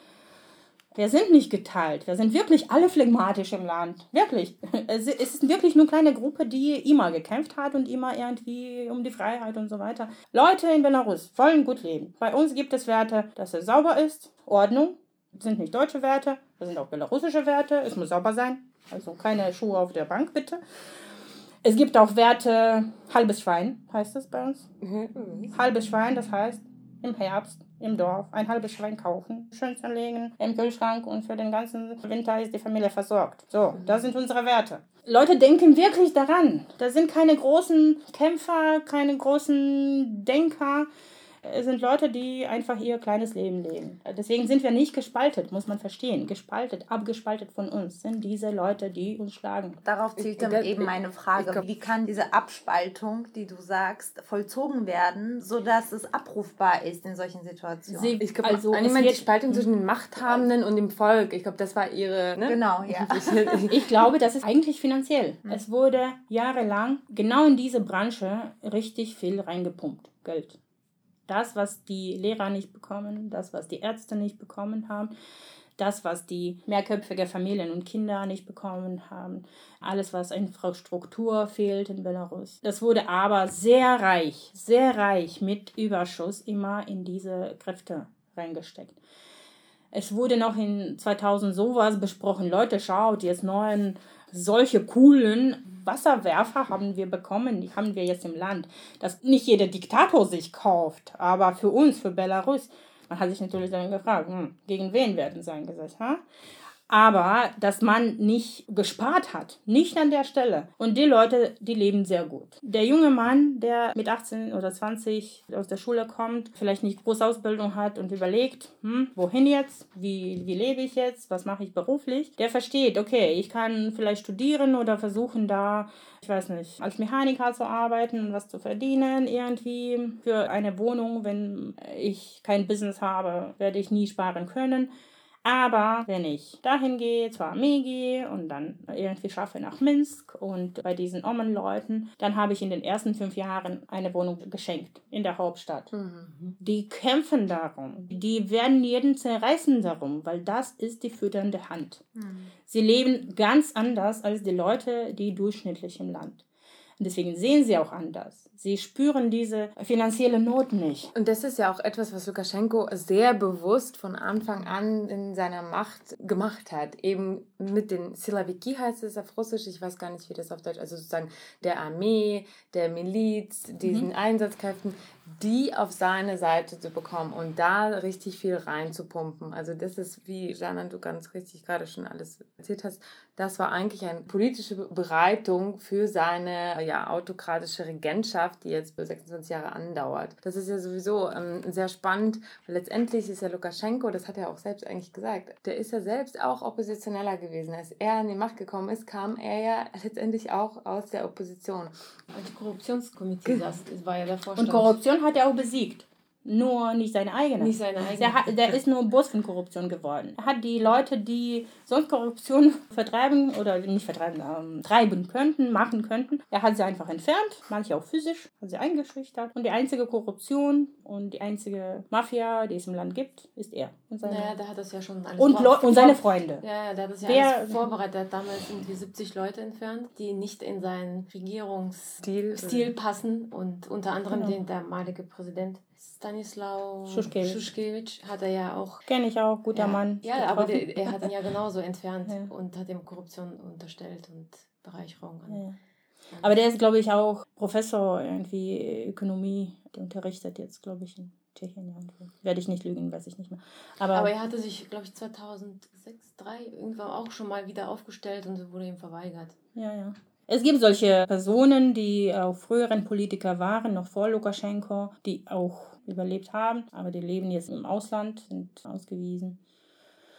Wir sind nicht geteilt. Wir sind wirklich alle phlegmatisch im Land. Wirklich. Es ist wirklich nur eine kleine Gruppe, die immer gekämpft hat und immer irgendwie um die Freiheit und so weiter. Leute in Belarus wollen gut leben. Bei uns gibt es Werte, dass es sauber ist, Ordnung. Das sind nicht deutsche Werte, das sind auch belarussische Werte. Es muss sauber sein. Also keine Schuhe auf der Bank, bitte. Es gibt auch Werte, halbes Schwein heißt es bei uns. Mhm. Halbes Schwein, das heißt, im Herbst, im Dorf ein halbes Schwein kaufen, schön zu legen im Kühlschrank und für den ganzen Winter ist die Familie versorgt. So, das sind unsere Werte. Leute denken wirklich daran. Da sind keine großen Kämpfer, keine großen Denker sind Leute, die einfach ihr kleines Leben leben. Deswegen sind wir nicht gespaltet, muss man verstehen. Gespaltet, abgespaltet von uns sind diese Leute, die uns schlagen. Darauf zielt dann eben meine Frage. Glaub, Wie kann diese Abspaltung, die du sagst, vollzogen werden, sodass es abrufbar ist in solchen Situationen? Sie, ich glaube, also einmal die Spaltung zwischen den Machthabenden und dem Volk. Ich glaube, das war ihre... Ne? Genau, ja. ich glaube, das ist eigentlich finanziell. Hm. Es wurde jahrelang genau in diese Branche richtig viel reingepumpt. Geld. Das, was die Lehrer nicht bekommen, das, was die Ärzte nicht bekommen haben, das, was die mehrköpfige Familien und Kinder nicht bekommen haben, alles, was Infrastruktur fehlt in Belarus. Das wurde aber sehr reich, sehr reich mit Überschuss immer in diese Kräfte reingesteckt. Es wurde noch in 2000 sowas besprochen, Leute, schaut, jetzt neuen solche coolen Wasserwerfer haben wir bekommen, die haben wir jetzt im Land. Dass nicht jeder Diktator sich kauft, aber für uns, für Belarus, man hat sich natürlich dann gefragt, hm, gegen wen werden sie eingesetzt? Ha? Aber dass man nicht gespart hat, nicht an der Stelle. Und die Leute, die leben sehr gut. Der junge Mann, der mit 18 oder 20 aus der Schule kommt, vielleicht nicht große Ausbildung hat und überlegt, hm, wohin jetzt, wie, wie lebe ich jetzt, was mache ich beruflich, der versteht, okay, ich kann vielleicht studieren oder versuchen da, ich weiß nicht, als Mechaniker zu arbeiten und was zu verdienen irgendwie für eine Wohnung, wenn ich kein Business habe, werde ich nie sparen können. Aber wenn ich dahin gehe, zur Armee gehe und dann irgendwie schaffe nach Minsk und bei diesen Omen-Leuten, dann habe ich in den ersten fünf Jahren eine Wohnung geschenkt in der Hauptstadt. Mhm. Die kämpfen darum. Die werden jeden zerreißen darum, weil das ist die fütternde Hand. Mhm. Sie leben ganz anders als die Leute, die durchschnittlich im Land. Und deswegen sehen sie auch anders. Sie spüren diese finanzielle Not nicht. Und das ist ja auch etwas, was Lukaschenko sehr bewusst von Anfang an in seiner Macht gemacht hat. Eben mit den Silaviki heißt es auf Russisch, ich weiß gar nicht, wie das auf Deutsch, also sozusagen der Armee, der Miliz, diesen mhm. Einsatzkräften, die auf seine Seite zu bekommen und da richtig viel reinzupumpen. Also das ist, wie Jana, du ganz richtig gerade schon alles erzählt hast, das war eigentlich eine politische Bereitung für seine ja, autokratische Regentschaft, die jetzt 26 Jahre andauert. Das ist ja sowieso ähm, sehr spannend, weil letztendlich ist ja Lukaschenko, das hat er auch selbst eigentlich gesagt, der ist ja selbst auch Oppositioneller gewesen. Als er an die Macht gekommen ist, kam er ja letztendlich auch aus der Opposition. Antikorruptionskomitee, das war ja der Vorstand. Und Korruption hat er auch besiegt. Nur nicht seine eigene. Nicht seine eigene. Der, hat, der ist nur Boss von Korruption geworden. Er hat die Leute, die sonst Korruption vertreiben oder nicht vertreiben, ähm, treiben könnten, machen könnten, er hat sie einfach entfernt, manche auch physisch, hat sie eingeschüchtert. Und die einzige Korruption und die einzige Mafia, die es im Land gibt, ist er. Und seine naja, der hat das ja schon alles und, und seine Freunde. Ja, der hat das ja Wer, alles vorbereitet. Er hat damals irgendwie 70 Leute entfernt, die nicht in seinen Regierungsstil Stil passen. Und unter anderem genau. den damalige Präsident Stanislaw Schuschkewitsch hat er ja auch. Kenne ich auch, guter ja, Mann. Ja, aber der, er hat ihn ja genauso entfernt ja. und hat ihm Korruption unterstellt und Bereicherung. Ja. Aber der ist, glaube ich, auch Professor irgendwie Ökonomie. Der unterrichtet jetzt, glaube ich, in Tschechien. Ja. Werde ich nicht lügen, weiß ich nicht mehr. Aber, aber er hatte sich, glaube ich, 2006, 2003 irgendwann auch schon mal wieder aufgestellt und wurde ihm verweigert. Ja, ja. Es gibt solche Personen, die auch früheren Politiker waren, noch vor Lukaschenko, die auch überlebt haben, aber die leben jetzt im Ausland, sind ausgewiesen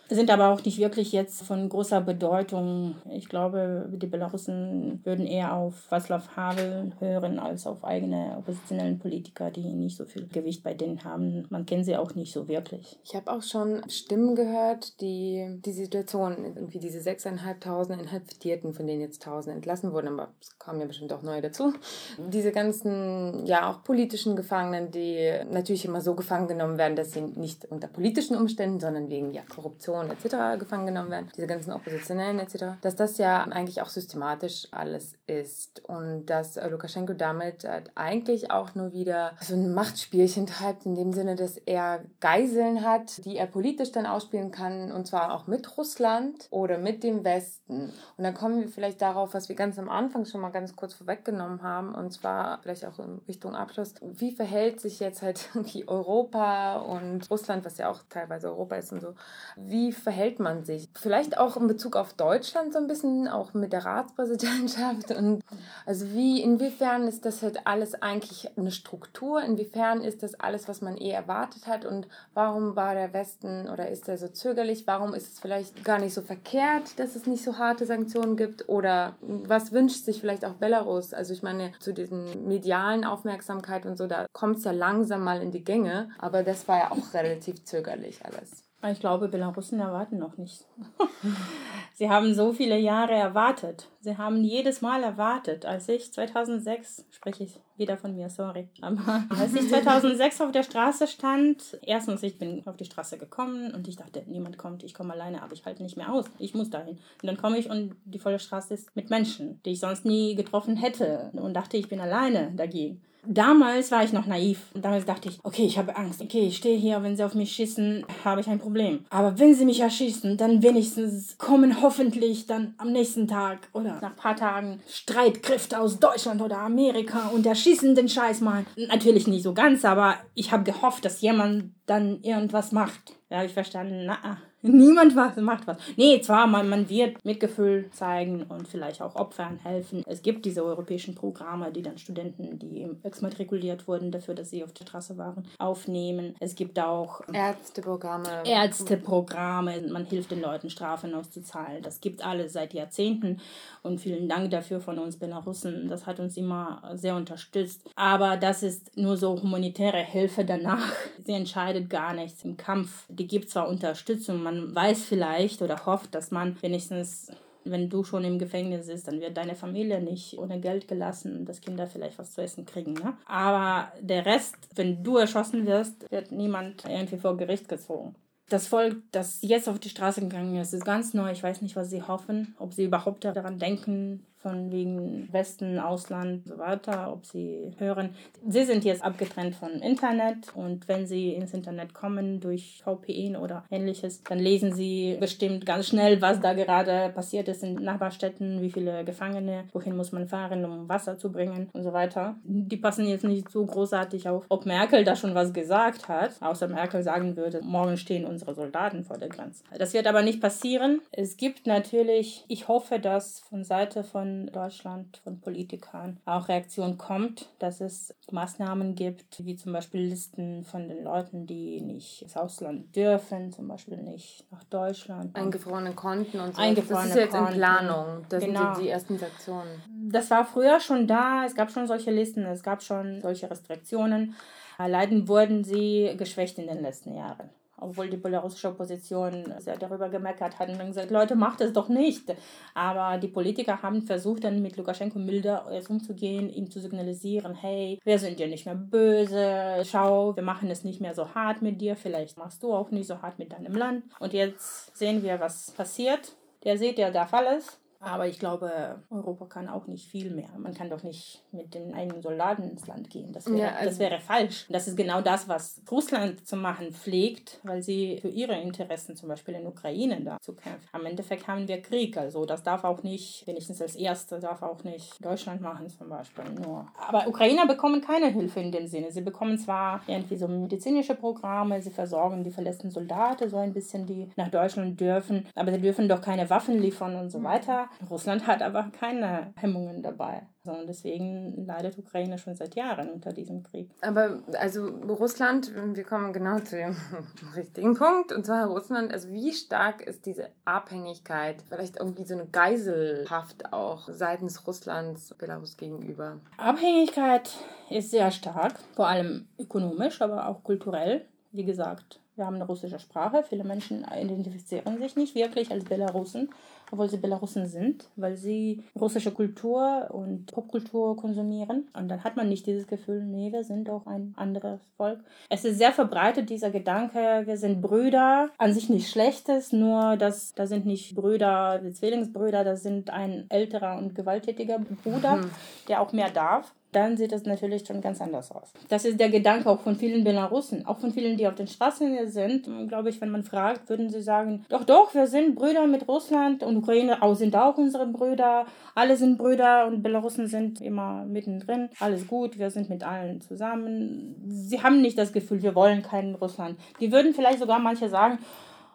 sind aber auch nicht wirklich jetzt von großer Bedeutung. Ich glaube, die Belarussen würden eher auf Václav Havel hören als auf eigene oppositionellen Politiker, die nicht so viel Gewicht bei denen haben. Man kennt sie auch nicht so wirklich. Ich habe auch schon Stimmen gehört, die die Situation, irgendwie diese 6.500 Inhaftierten, von denen jetzt 1.000 entlassen wurden, aber es kommen ja bestimmt auch neue dazu. Diese ganzen, ja, auch politischen Gefangenen, die natürlich immer so gefangen genommen werden, dass sie nicht unter politischen Umständen, sondern wegen ja, Korruption Frauen etc. gefangen genommen werden, diese ganzen Oppositionellen etc., dass das ja eigentlich auch systematisch alles ist und dass Lukaschenko damit halt eigentlich auch nur wieder so ein Machtspielchen treibt, in dem Sinne, dass er Geiseln hat, die er politisch dann ausspielen kann und zwar auch mit Russland oder mit dem Westen. Und dann kommen wir vielleicht darauf, was wir ganz am Anfang schon mal ganz kurz vorweggenommen haben und zwar vielleicht auch in Richtung Abschluss. Wie verhält sich jetzt halt irgendwie Europa und Russland, was ja auch teilweise Europa ist und so, wie verhält man sich? Vielleicht auch in Bezug auf Deutschland so ein bisschen, auch mit der Ratspräsidentschaft. Und also wie, inwiefern ist das halt alles eigentlich eine Struktur? Inwiefern ist das alles, was man eh erwartet hat? Und warum war der Westen oder ist er so zögerlich? Warum ist es vielleicht gar nicht so verkehrt, dass es nicht so harte Sanktionen gibt? Oder was wünscht sich vielleicht auch Belarus? Also ich meine, zu diesen medialen Aufmerksamkeit und so, da kommt es ja langsam mal in die Gänge. Aber das war ja auch relativ zögerlich alles. Ich glaube, Belarussen erwarten noch nicht. Sie haben so viele Jahre erwartet. Sie haben jedes Mal erwartet. Als ich 2006, spreche ich wieder von mir, sorry, aber als ich 2006 auf der Straße stand, erstens, ich bin auf die Straße gekommen und ich dachte, niemand kommt, ich komme alleine, aber ich halte nicht mehr aus. Ich muss dahin. Und dann komme ich und die volle Straße ist mit Menschen, die ich sonst nie getroffen hätte und dachte, ich bin alleine dagegen. Damals war ich noch naiv. Und damals dachte ich, okay, ich habe Angst. Okay, ich stehe hier, wenn sie auf mich schießen, habe ich ein Problem. Aber wenn sie mich erschießen, dann wenigstens kommen hoffentlich dann am nächsten Tag oder nach ein paar Tagen Streitkräfte aus Deutschland oder Amerika und erschießen den Scheiß mal. Natürlich nicht so ganz, aber ich habe gehofft, dass jemand dann irgendwas macht. Da habe ich verstanden, na, Niemand macht was. Nee, zwar, man, man wird Mitgefühl zeigen und vielleicht auch Opfern helfen. Es gibt diese europäischen Programme, die dann Studenten, die exmatrikuliert wurden, dafür, dass sie auf der Straße waren, aufnehmen. Es gibt auch Ärzteprogramme. Ärzteprogramme. Man hilft den Leuten, Strafen auszuzahlen. Das gibt alles seit Jahrzehnten. Und vielen Dank dafür von uns Belarussen. Das hat uns immer sehr unterstützt. Aber das ist nur so humanitäre Hilfe danach. Sie entscheidet gar nichts im Kampf. Die gibt zwar Unterstützung, man man weiß vielleicht oder hofft, dass man wenigstens wenn du schon im Gefängnis bist, dann wird deine Familie nicht ohne Geld gelassen und dass Kinder vielleicht was zu essen kriegen. Ne? Aber der Rest, wenn du erschossen wirst, wird niemand irgendwie vor Gericht gezogen. Das Volk, das jetzt auf die Straße gegangen ist, ist ganz neu. Ich weiß nicht, was sie hoffen, ob sie überhaupt daran denken, von wegen Westen, Ausland und so weiter, ob sie hören. Sie sind jetzt abgetrennt vom Internet und wenn sie ins Internet kommen durch VPN oder ähnliches, dann lesen sie bestimmt ganz schnell, was da gerade passiert ist in Nachbarstädten, wie viele Gefangene, wohin muss man fahren, um Wasser zu bringen und so weiter. Die passen jetzt nicht so großartig auf, ob Merkel da schon was gesagt hat, außer Merkel sagen würde, morgen stehen unsere Soldaten vor der Grenze. Das wird aber nicht passieren. Es gibt natürlich, ich hoffe, dass von Seite von Deutschland, von Politikern auch Reaktion kommt, dass es Maßnahmen gibt, wie zum Beispiel Listen von den Leuten, die nicht ins Ausland dürfen, zum Beispiel nicht nach Deutschland. Eingefrorene Konten und so. Eingefrorene das ist jetzt Konten. in Planung. Das Genau. sind die, ersten Sanktionen. Das war früher schon da, es gab schon solche Listen, es gab schon solche Restriktionen. Leider wurden sie geschwächt in den letzten Jahren. Obwohl die belarussische Opposition sehr darüber gemeckert hat und dann gesagt, Leute, macht es doch nicht. Aber die Politiker haben versucht, dann mit Lukaschenko milder umzugehen, ihm zu signalisieren, hey, wir sind ja nicht mehr böse, schau, wir machen es nicht mehr so hart mit dir, vielleicht machst du auch nicht so hart mit deinem Land. Und jetzt sehen wir, was passiert. Der seht, der darf alles. Aber ich glaube, Europa kann auch nicht viel mehr. Man kann doch nicht mit den eigenen Soldaten ins Land gehen. Das wäre, Ja, also- das wäre falsch. Das ist genau das, was Russland zu machen pflegt, weil sie für ihre Interessen, zum Beispiel in Ukraine, da zu kämpfen. Am Endeffekt haben wir Krieg. Also das darf auch nicht, wenigstens als Erste, darf auch nicht Deutschland machen zum Beispiel nur. Aber Ukrainer bekommen keine Hilfe in dem Sinne. Sie bekommen zwar irgendwie so medizinische Programme, sie versorgen die verletzten Soldaten so ein bisschen, die nach Deutschland dürfen, aber sie dürfen doch keine Waffen liefern und so weiter. Russland hat aber keine Hemmungen dabei. So, und deswegen leidet Ukraine schon seit Jahren unter diesem Krieg. Aber also Russland, wir kommen genau zu dem richtigen Punkt. Und zwar Russland, also wie stark ist diese Abhängigkeit, vielleicht irgendwie so eine Geiselhaft auch seitens Russlands Belarus gegenüber? Abhängigkeit ist sehr stark, vor allem ökonomisch, aber auch kulturell. wie gesagt, wir haben eine russische Sprache. Viele Menschen identifizieren sich nicht wirklich als Belarusen, obwohl sie Belarusen sind, weil sie russische Kultur und Popkultur konsumieren. Und dann hat man nicht dieses Gefühl, nee, wir sind auch ein anderes Volk. Es ist sehr verbreitet, dieser Gedanke, wir sind Brüder. An sich nichts Schlechtes, nur dass da sind nicht Brüder, Zwillingsbrüder, das sind ein älterer und gewalttätiger Bruder, mhm. der auch mehr darf dann sieht das natürlich schon ganz anders aus. Das ist der Gedanke auch von vielen Belarussen, auch von vielen, die auf den Straßen sind. Glaube ich, wenn man fragt, würden sie sagen, doch, doch, wir sind Brüder mit Russland und Ukraine auch sind auch unsere Brüder. Alle sind Brüder und Belarussen sind immer mittendrin. Alles gut, wir sind mit allen zusammen. Sie haben nicht das Gefühl, wir wollen keinen Russland. Die würden vielleicht sogar manche sagen,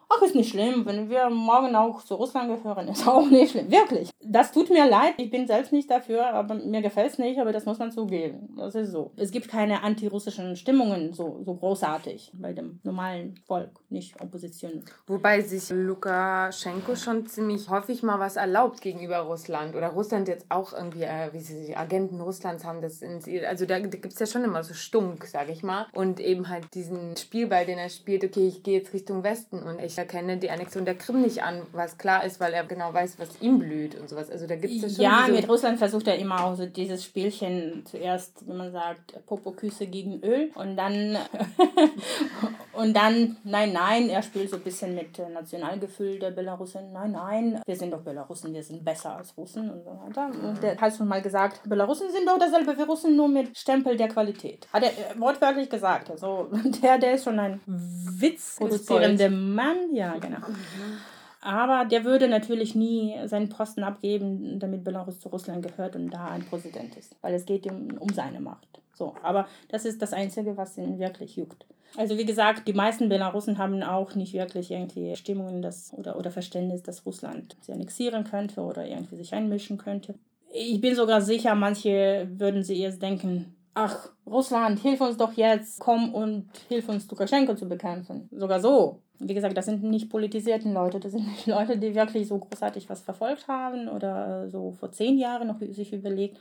ach, ist nicht schlimm, wenn wir morgen auch zu Russland gehören, ist auch nicht schlimm. Wirklich. Das tut mir leid, ich bin selbst nicht dafür, aber mir gefällt es nicht, aber das muss man zugeben. Das ist so. Es gibt keine antirussischen Stimmungen so, so großartig bei dem normalen Volk, nicht Opposition. Wobei sich Lukaschenko schon ziemlich häufig mal was erlaubt gegenüber Russland oder Russland jetzt auch irgendwie, äh, wie sie die Agenten Russlands haben das in, also da, da gibt es ja schon immer so Stunk, sag ich mal. Und eben halt diesen Spielball, den er spielt, okay, ich gehe jetzt Richtung Westen und ich erkenne die Annexion der Krim nicht an, was klar ist, weil er genau weiß, was ihm blüht und sowas. Also da gibt es ja schon. Ja, mit Russland versucht er immer auch so dieses Spielchen zuerst, wie man sagt, Popoküsse gegen Öl und dann und dann, nein, nein, er spielt so ein bisschen mit Nationalgefühl der Belarusen. Nein, nein, wir sind doch Belarusen, wir sind besser als Russen und so weiter. Und der hat schon mal gesagt, Belarusen sind doch dasselbe wie Russen, nur mit Stempel der Qualität. Hat er wortwörtlich gesagt. Also der, der ist schon ein Witz produzierender Mann ja, genau. Aber der würde natürlich nie seinen Posten abgeben, damit Belarus zu Russland gehört und da ein Präsident ist, weil es geht ihm um seine Macht. So, aber das ist das Einzige, was ihn wirklich juckt. Also wie gesagt, die meisten Belarusen haben auch nicht wirklich irgendwie Stimmungen dass, oder, oder Verständnis, dass Russland sie annexieren könnte oder irgendwie sich einmischen könnte. Ich bin sogar sicher, manche würden sie erst denken, ach, Russland, hilf uns doch jetzt, komm und hilf uns Lukaschenko zu bekämpfen. Sogar so. Wie gesagt, das sind nicht politisierten Leute, das sind nicht Leute, die wirklich so großartig was verfolgt haben oder äh, so vor zehn Jahren noch sich überlegt.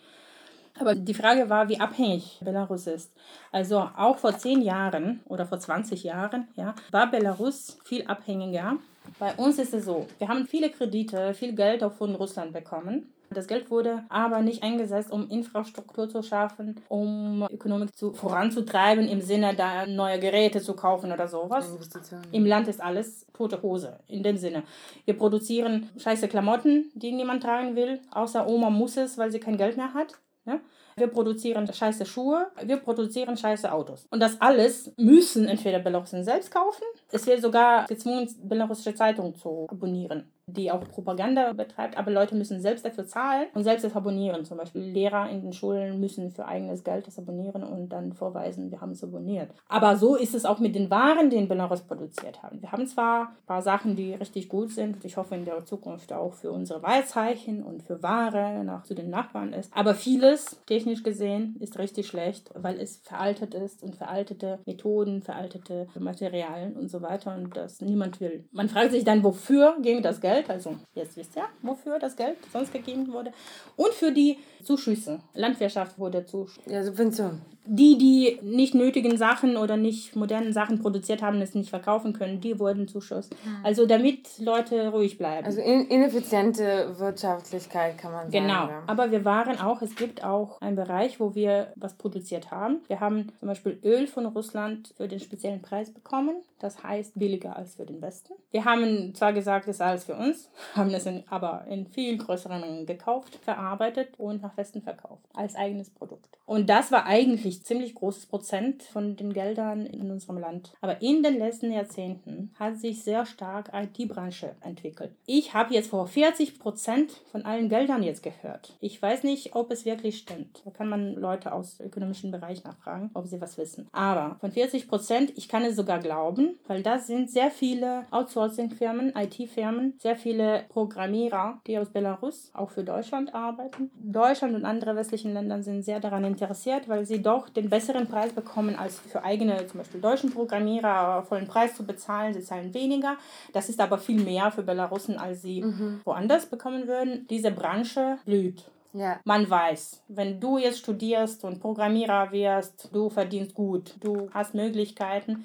Aber die Frage war, wie abhängig Belarus ist. Also auch vor zehn Jahren oder vor 20 Jahren ja, war Belarus viel abhängiger. Bei uns ist es so, wir haben viele Kredite, viel Geld auch von Russland bekommen. Das Geld wurde aber nicht eingesetzt, um Infrastruktur zu schaffen, um Ökonomik zu, voranzutreiben, im Sinne da neue Geräte zu kaufen oder sowas. Im Land ist alles tote Hose, in dem Sinne. Wir produzieren scheiße Klamotten, die niemand tragen will, außer Oma muss es, weil sie kein Geld mehr hat. Ja? Wir produzieren scheiße Schuhe, wir produzieren scheiße Autos. Und das alles müssen entweder Belarusen selbst kaufen. Es wird sogar gezwungen, belarussische Zeitungen zu abonnieren die auch Propaganda betreibt, aber Leute müssen selbst dafür zahlen und selbst das abonnieren. Zum Beispiel Lehrer in den Schulen müssen für eigenes Geld das abonnieren und dann vorweisen, wir haben es abonniert. Aber so ist es auch mit den Waren, die in Belarus produziert haben. Wir haben zwar ein paar Sachen, die richtig gut sind ich hoffe in der Zukunft auch für unsere Wahlzeichen und für Ware nach zu den Nachbarn ist, aber vieles, technisch gesehen, ist richtig schlecht, weil es veraltet ist und veraltete Methoden, veraltete Materialien und so weiter und das niemand will. Man fragt sich dann, wofür ging das Geld? Geld, also jetzt wisst ihr, wofür das Geld sonst gegeben wurde. Und für die Zuschüsse. Landwirtschaft wurde Zuschüsse. Ja, Subvention die, die nicht nötigen Sachen oder nicht modernen Sachen produziert haben, es nicht verkaufen können, die wurden Zuschuss. Mhm. Also damit Leute ruhig bleiben. Also ineffiziente Wirtschaftlichkeit kann man sagen. Genau. Aber wir waren auch, es gibt auch einen Bereich, wo wir was produziert haben. Wir haben zum Beispiel Öl von Russland für den speziellen Preis bekommen. Das heißt billiger als für den Westen. Wir haben zwar gesagt, es ist alles für uns, haben es in, aber in viel größeren Mengen gekauft, verarbeitet und nach Westen verkauft als eigenes Produkt. Und das war eigentlich ziemlich großes Prozent von den Geldern in unserem Land. Aber in den letzten Jahrzehnten hat sich sehr stark IT-Branche entwickelt. Ich habe jetzt vor 40 Prozent von allen Geldern jetzt gehört. Ich weiß nicht, ob es wirklich stimmt. Da kann man Leute aus ökonomischen Bereich nachfragen, ob sie was wissen. Aber von 40 Prozent, ich kann es sogar glauben, weil das sind sehr viele Outsourcing-Firmen, IT-Firmen, sehr viele Programmierer, die aus Belarus auch für Deutschland arbeiten. Deutschland und andere westlichen Länder sind sehr daran interessiert, weil sie doch den besseren Preis bekommen als für eigene, zum Beispiel deutschen Programmierer, vollen Preis zu bezahlen. Sie zahlen weniger. Das ist aber viel mehr für Belarusen, als sie mhm. woanders bekommen würden. Diese Branche blüht. Ja. Man weiß, wenn du jetzt studierst und Programmierer wirst, du verdienst gut, du hast Möglichkeiten.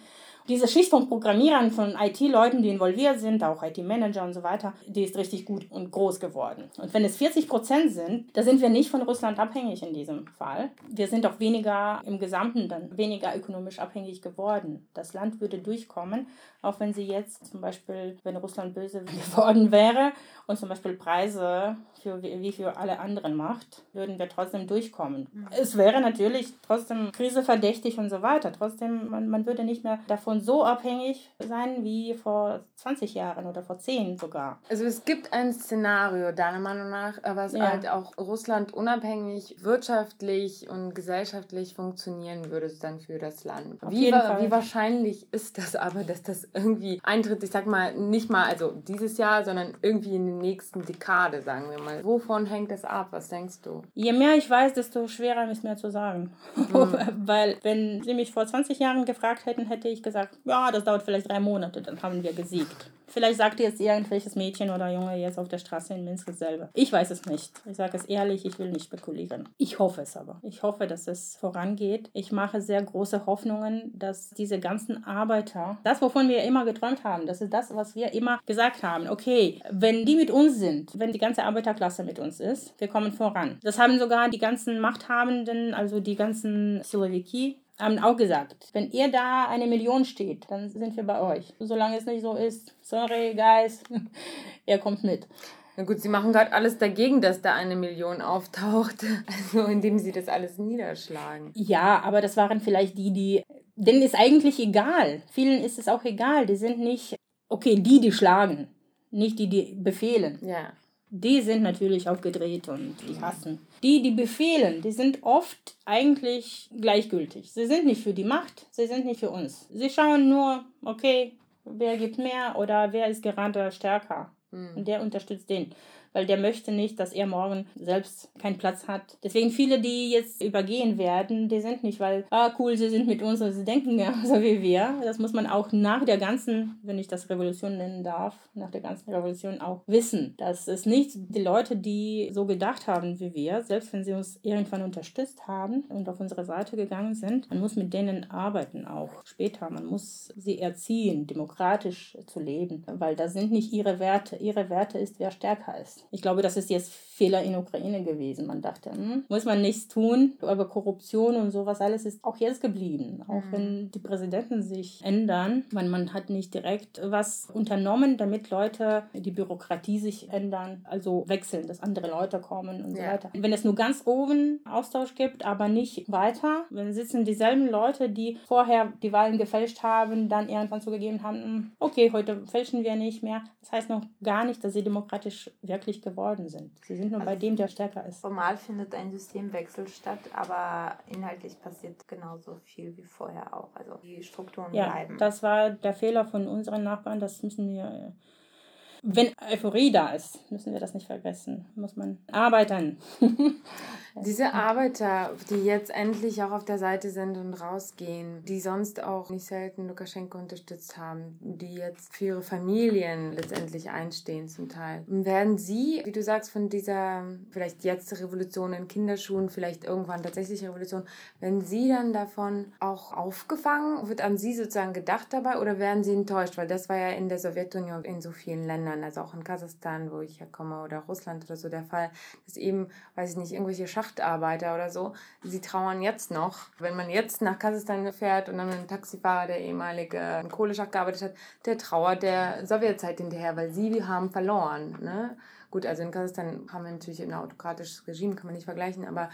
Diese Schicht von Programmierern, von IT-Leuten, die involviert sind, auch IT-Manager und so weiter, die ist richtig gut und groß geworden. Und wenn es 40 Prozent sind, da sind wir nicht von Russland abhängig in diesem Fall. Wir sind auch weniger im Gesamten dann weniger ökonomisch abhängig geworden. Das Land würde durchkommen, auch wenn sie jetzt zum Beispiel, wenn Russland böse geworden wäre und zum Beispiel Preise für wie für alle anderen macht, würden wir trotzdem durchkommen. Mhm. Es wäre natürlich trotzdem kriseverdächtig und so weiter. Trotzdem, man, man würde nicht mehr davon so abhängig sein wie vor 20 Jahren oder vor 10 sogar. Also es gibt ein Szenario, deiner Meinung nach, was ja. halt auch Russland unabhängig wirtschaftlich und gesellschaftlich funktionieren würde dann für das Land. Wie, wie wahrscheinlich ist das aber, dass das irgendwie eintritt? Ich sag mal, nicht mal also dieses Jahr, sondern irgendwie in der nächsten Dekade, sagen wir mal. Wovon hängt das ab? Was denkst du? Je mehr ich weiß, desto schwerer ist mir zu sagen. Mhm. Weil, wenn sie mich vor 20 Jahren gefragt hätten, hätte ich gesagt, ja, das dauert vielleicht drei Monate, dann haben wir gesiegt. Vielleicht sagt jetzt irgendwelches Mädchen oder Junge jetzt auf der Straße in Minsk dasselbe. Ich weiß es nicht. Ich sage es ehrlich, ich will nicht spekulieren. Ich hoffe es aber. Ich hoffe, dass es vorangeht. Ich mache sehr große Hoffnungen, dass diese ganzen Arbeiter, das, wovon wir immer geträumt haben, das ist das, was wir immer gesagt haben. Okay, wenn die mit uns sind, wenn die ganze Arbeiterklasse mit uns ist, wir kommen voran. Das haben sogar die ganzen Machthabenden, also die ganzen Slowiki, haben auch gesagt, wenn ihr da eine Million steht, dann sind wir bei euch. Solange es nicht so ist, sorry guys, ihr kommt mit. Na gut, sie machen gerade alles dagegen, dass da eine Million auftaucht, also indem sie das alles niederschlagen. Ja, aber das waren vielleicht die, die, denen ist eigentlich egal. Vielen ist es auch egal. Die sind nicht, okay, die, die schlagen, nicht die, die befehlen. Ja die sind natürlich aufgedreht und die hassen. Die, die befehlen, die sind oft eigentlich gleichgültig. Sie sind nicht für die Macht, sie sind nicht für uns. Sie schauen nur, okay, wer gibt mehr oder wer ist gerade stärker. Mhm. Und der unterstützt den weil der möchte nicht, dass er morgen selbst keinen Platz hat. Deswegen viele, die jetzt übergehen werden, die sind nicht, weil, ah cool, sie sind mit uns und sie denken ja so wie wir. Das muss man auch nach der ganzen, wenn ich das Revolution nennen darf, nach der ganzen Revolution auch wissen. dass es nicht die Leute, die so gedacht haben wie wir, selbst wenn sie uns irgendwann unterstützt haben und auf unsere Seite gegangen sind, man muss mit denen arbeiten auch später. Man muss sie erziehen, demokratisch zu leben, weil das sind nicht ihre Werte. Ihre Werte ist, wer stärker ist. Ich glaube, das ist jetzt Fehler in Ukraine gewesen. Man dachte, hm, muss man nichts tun, aber Korruption und sowas alles ist auch jetzt geblieben. Auch mhm. wenn die Präsidenten sich ändern, man, man hat nicht direkt was unternommen, damit Leute, die Bürokratie sich ändern, also wechseln, dass andere Leute kommen und ja. so weiter. Wenn es nur ganz oben Austausch gibt, aber nicht weiter, dann sitzen dieselben Leute, die vorher die Wahlen gefälscht haben, dann irgendwann zugegeben haben, hm, okay, heute fälschen wir nicht mehr. Das heißt noch gar nicht, dass sie demokratisch wirklich glücklich geworden sind. Sie sind nur also bei dem, der stärker ist. Formal findet ein Systemwechsel statt, aber inhaltlich passiert genauso viel wie vorher auch. Also die Strukturen ja, bleiben. Das war der Fehler von unseren Nachbarn, das müssen wir wenn Euphorie da ist, müssen wir das nicht vergessen. Muss man arbeiten. Diese Arbeiter, die jetzt endlich auch auf der Seite sind und rausgehen, die sonst auch nicht selten Lukaschenko unterstützt haben, die jetzt für ihre Familien letztendlich einstehen zum Teil. Werden sie, wie du sagst, von dieser vielleicht jetzt Revolution in Kinderschuhen, vielleicht irgendwann tatsächlich Revolution, werden sie dann davon auch aufgefangen? Wird an sie sozusagen gedacht dabei oder werden sie enttäuscht? Weil das war ja in der Sowjetunion in so vielen Ländern, also auch in Kasachstan, wo ich herkomme, oder Russland oder so der Fall, dass eben, weiß ich nicht, irgendwelche Schach Schachtarbeiter oder so, sie trauern jetzt noch. Wenn man jetzt nach Kasachstan fährt und dann ein Taxifahrer, der ehemalige Kohleschacht gearbeitet hat, der trauert der Sowjetzeit hinterher, weil sie haben verloren. Ne? Gut, also in Kasachstan haben wir natürlich ein autokratisches Regime, kann man nicht vergleichen, aber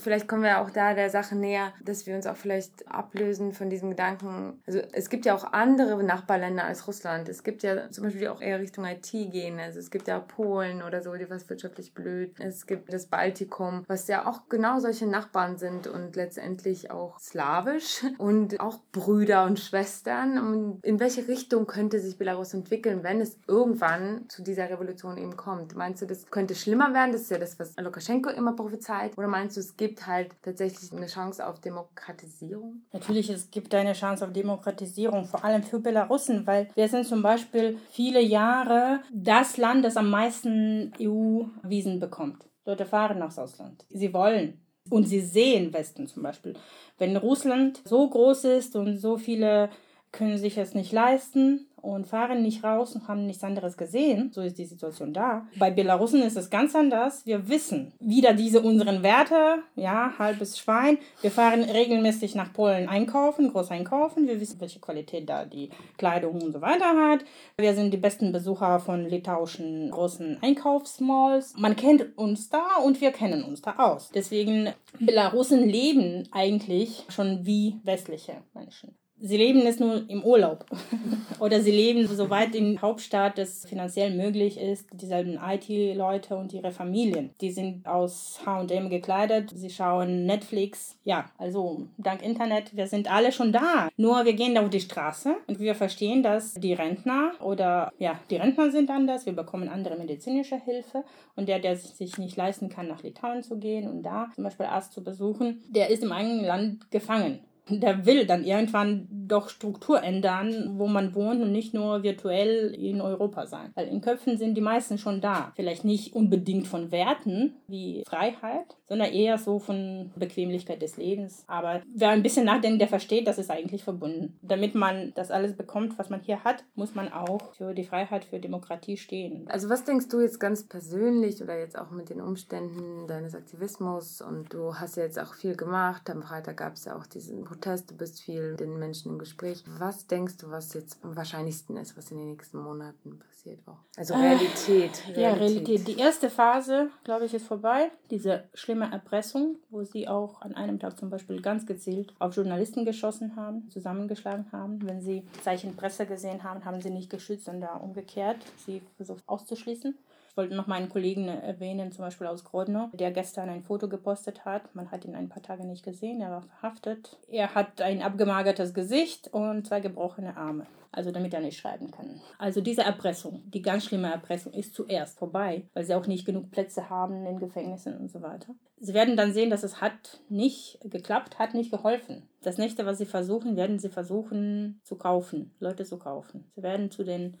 Vielleicht kommen wir auch da der Sache näher, dass wir uns auch vielleicht ablösen von diesem Gedanken. Also es gibt ja auch andere Nachbarländer als Russland. Es gibt ja zum Beispiel auch eher Richtung IT gehen. Also es gibt ja Polen oder so, die was wirtschaftlich blöd. Es gibt das Baltikum, was ja auch genau solche Nachbarn sind und letztendlich auch slawisch und auch Brüder und Schwestern. Und in welche Richtung könnte sich Belarus entwickeln, wenn es irgendwann zu dieser Revolution eben kommt? Meinst du, das könnte schlimmer werden? Das ist ja das, was Lukaschenko immer prophezeit. Oder meinst du, es gibt gibt halt tatsächlich eine Chance auf Demokratisierung? Natürlich, es gibt eine Chance auf Demokratisierung, vor allem für Belarussen, weil wir sind zum Beispiel viele Jahre das Land, das am meisten EU-Wiesen bekommt. Leute fahren nach Ausland. Sie wollen. Und sie sehen Westen zum Beispiel. Wenn Russland so groß ist und so viele können sich es nicht leisten und fahren nicht raus und haben nichts anderes gesehen. So ist die Situation da. Bei Belarusen ist es ganz anders. Wir wissen wieder diese unseren Werte, ja, halbes Schwein. Wir fahren regelmäßig nach Polen einkaufen, groß einkaufen. Wir wissen, welche Qualität da die Kleidung und so weiter hat. Wir sind die besten Besucher von litauischen großen Einkaufsmalls. Man kennt uns da und wir kennen uns da aus. Deswegen, Belarusen leben eigentlich schon wie westliche Menschen sie leben es nur im Urlaub. Oder sie leben so weit in Hauptstadt, es finanziell möglich ist. Dieselben IT-Leute und ihre Familien. Die sind aus HM gekleidet. Sie schauen Netflix. Ja, also dank Internet, wir sind alle schon da. Nur wir gehen auf die Straße und wir verstehen, dass die Rentner oder ja, die Rentner sind anders. Wir bekommen andere medizinische Hilfe. Und der, der sich nicht leisten kann, nach Litauen zu gehen und da zum Beispiel Arzt zu besuchen, der ist im eigenen Land gefangen der will dann irgendwann doch Struktur ändern, wo man wohnt und nicht nur virtuell in Europa sein. Weil in Köpfen sind die meisten schon da. Vielleicht nicht unbedingt von Werten wie Freiheit, sondern eher so von Bequemlichkeit des Lebens. Aber wer ein bisschen nachdenkt, der versteht, das ist eigentlich verbunden. Damit man das alles bekommt, was man hier hat, muss man auch für die Freiheit, für Demokratie stehen. Also was denkst du jetzt ganz persönlich oder jetzt auch mit den Umständen deines Aktivismus und du hast ja jetzt auch viel gemacht. Am Freitag gab es ja auch diesen Protest, du bist viel mit den Menschen im Gespräch. Was denkst du, was jetzt am wahrscheinlichsten ist, was in den nächsten Monaten passiert auch? Also Realität. Realität. Ja, Realität. Die erste Phase, glaube ich, ist vorbei. Diese schlimme Erpressung, wo sie auch an einem Tag zum Beispiel ganz gezielt auf Journalisten geschossen haben, zusammengeschlagen haben. Wenn sie Zeichen Presse gesehen haben, haben sie nicht geschützt, sondern umgekehrt sie versucht auszuschließen. Ich wollte noch meinen Kollegen erwähnen, zum Beispiel aus Grodno, der gestern ein Foto gepostet hat. Man hat ihn ein paar Tage nicht gesehen, er war verhaftet. Er hat ein abgemagertes Gesicht und zwei gebrochene Arme also damit er nicht schreiben kann. Also diese Erpressung, die ganz schlimme Erpressung, ist zuerst vorbei, weil sie auch nicht genug Plätze haben in Gefängnissen und so weiter. Sie werden dann sehen, dass es hat nicht geklappt, hat nicht geholfen. Das nächste, was sie versuchen, werden sie versuchen zu kaufen, Leute zu kaufen. Sie werden zu den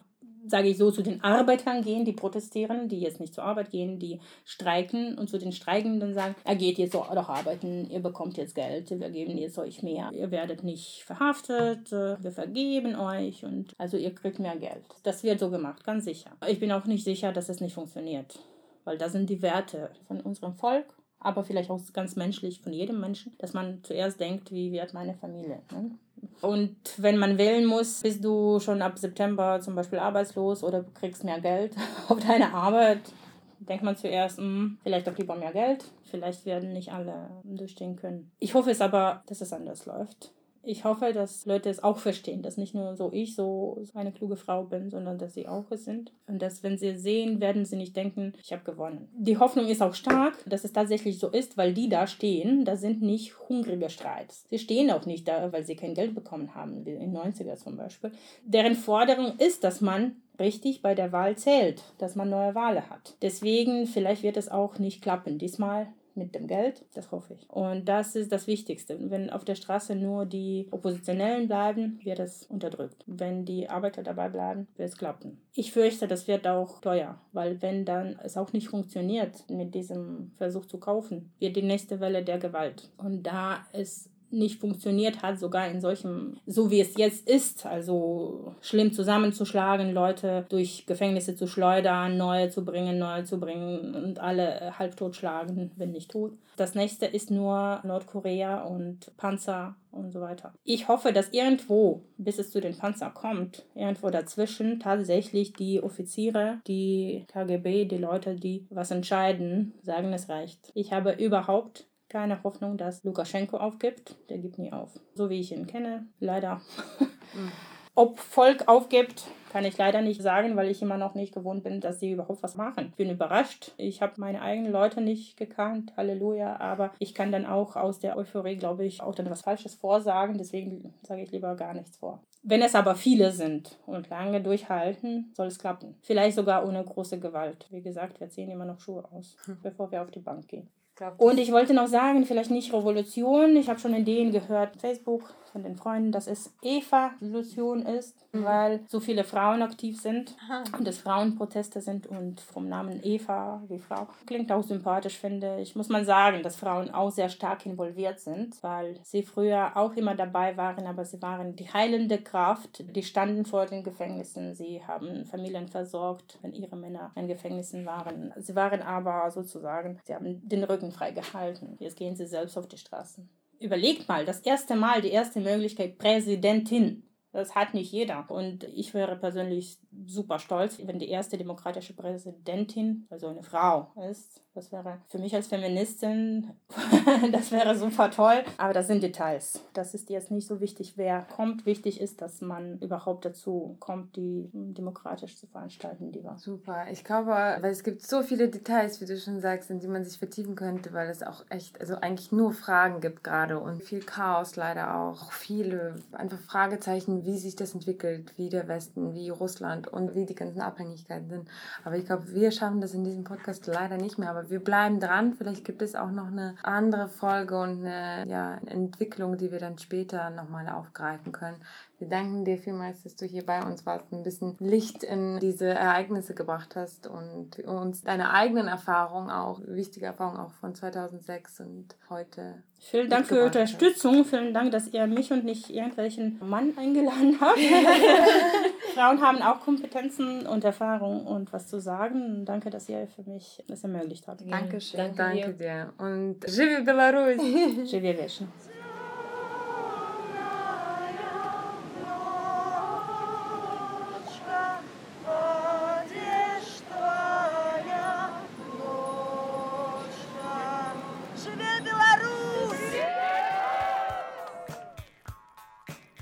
sage ich so, zu den Arbeitern gehen, die protestieren, die jetzt nicht zur Arbeit gehen, die streiken und zu den Streikenden sagen, er geht jetzt doch arbeiten, ihr bekommt jetzt Geld, wir geben jetzt euch mehr, ihr werdet nicht verhaftet, wir vergeben euch und also ihr kriegt mehr Geld. Das wird so gemacht, ganz sicher. Ich bin auch nicht sicher, dass es nicht funktioniert, weil da sind die Werte von unserem Volk aber vielleicht auch ganz menschlich von jedem Menschen, dass man zuerst denkt, wie wird meine Familie. Ne? Und wenn man wählen muss, bist du schon ab September zum Beispiel arbeitslos oder kriegst mehr Geld auf deine Arbeit. Denkt man zuerst, mh, hm, vielleicht doch lieber mehr Geld. Vielleicht werden nicht alle durchstehen können. Ich hoffe es aber, dass es anders läuft ich hoffe, dass Leute es auch verstehen, dass nicht nur so ich so eine kluge Frau bin, sondern dass sie auch es sind. Und dass, wenn sie sehen, werden sie nicht denken, ich habe gewonnen. Die Hoffnung ist auch stark, dass es tatsächlich so ist, weil die da stehen, da sind nicht hungrige Streits. Sie stehen auch nicht da, weil sie kein Geld bekommen haben, wie in den 90er zum Beispiel. Deren Forderung ist, dass man richtig bei der Wahl zählt, dass man neue Wahlen hat. Deswegen, vielleicht wird es auch nicht klappen. Diesmal mit dem Geld. Das hoffe ich. Und das ist das Wichtigste. Wenn auf der Straße nur die Oppositionellen bleiben, wird es unterdrückt. Wenn die Arbeiter dabei bleiben, wird es klappen. Ich fürchte, das wird auch teuer, weil wenn dann es auch nicht funktioniert mit diesem Versuch zu kaufen, wird die nächste Welle der Gewalt. Und da ist nicht funktioniert hat, sogar in solchem, so wie es jetzt ist, also schlimm zusammenzuschlagen, Leute durch Gefängnisse zu schleudern, neue zu bringen, neue zu bringen und alle halbtot schlagen, wenn nicht tot. Das nächste ist nur Nordkorea und Panzer und so weiter. Ich hoffe, dass irgendwo, bis es zu den Panzer kommt, irgendwo dazwischen tatsächlich die Offiziere, die KGB, die Leute, die was entscheiden, sagen, es reicht. Ich habe überhaupt keine Hoffnung, dass Lukaschenko aufgibt. Der gibt nie auf. So wie ich ihn kenne, leider. Mhm. Ob Volk aufgibt, kann ich leider nicht sagen, weil ich immer noch nicht gewohnt bin, dass sie überhaupt was machen. Ich bin überrascht. Ich habe meine eigenen Leute nicht gekannt, Halleluja, aber ich kann dann auch aus der Euphorie, glaube ich, auch dann was Falsches vorsagen. Deswegen sage ich lieber gar nichts vor. Wenn es aber viele sind und lange durchhalten, soll es klappen. Vielleicht sogar ohne große Gewalt. Wie gesagt, wir ziehen immer noch Schuhe aus, hm. bevor wir auf die Bank gehen. Und ich wollte noch sagen, vielleicht nicht Revolution. Ich habe schon Ideen gehört. Facebook, von den Freunden, dass es Eva-Revolution ist, mhm. weil so viele Frauen aktiv sind Aha. und es Frauenproteste sind und vom Namen Eva wie Frau klingt auch sympathisch, finde ich. Muss man sagen, dass Frauen auch sehr stark involviert sind, weil sie früher auch immer dabei waren, aber sie waren die heilende Kraft. Die standen vor den Gefängnissen, sie haben Familien versorgt, wenn ihre Männer in Gefängnissen waren. Sie waren aber sozusagen, sie haben den Rücken frei gehalten. Jetzt gehen sie selbst auf die Straßen überlegt mal, das erste Mal, die erste Möglichkeit, Präsidentin. Das hat nicht jeder. Und ich wäre persönlich super stolz, wenn die erste demokratische Präsidentin, also eine Frau ist. Das wäre für mich als Feministin, das wäre super toll. Aber das sind Details. Das ist jetzt nicht so wichtig, wer kommt. Wichtig ist, dass man überhaupt dazu kommt, die demokratisch zu veranstalten, die war. Super. Ich glaube, weil es gibt so viele Details, wie du schon sagst, in die man sich vertiefen könnte, weil es auch echt, also eigentlich nur Fragen gibt gerade und viel Chaos leider auch. Viele einfach Fragezeichen, wie sich das entwickelt, wie der Westen, wie Russland und wie die ganzen Abhängigkeiten sind. Aber ich glaube, wir schaffen das in diesem Podcast leider nicht mehr. Aber wir bleiben dran. Vielleicht gibt es auch noch eine andere Folge und eine ja, Entwicklung, die wir dann später nochmal aufgreifen können. Wir danken dir vielmals, dass du hier bei uns warst, ein bisschen Licht in diese Ereignisse gebracht hast und uns deine eigenen Erfahrungen auch, wichtige Erfahrungen auch von 2006 und heute. Vielen Dank für Ihre Unterstützung. Vielen Dank, dass ihr mich und nicht irgendwelchen Mann eingeladen habt. Frauen haben auch Kompetenzen und Erfahrungen und was zu sagen. Danke, dass ihr für mich das ermöglicht habt. Dankeschön. Danke, Danke dir. Und Живи Belarus! Живи вечно!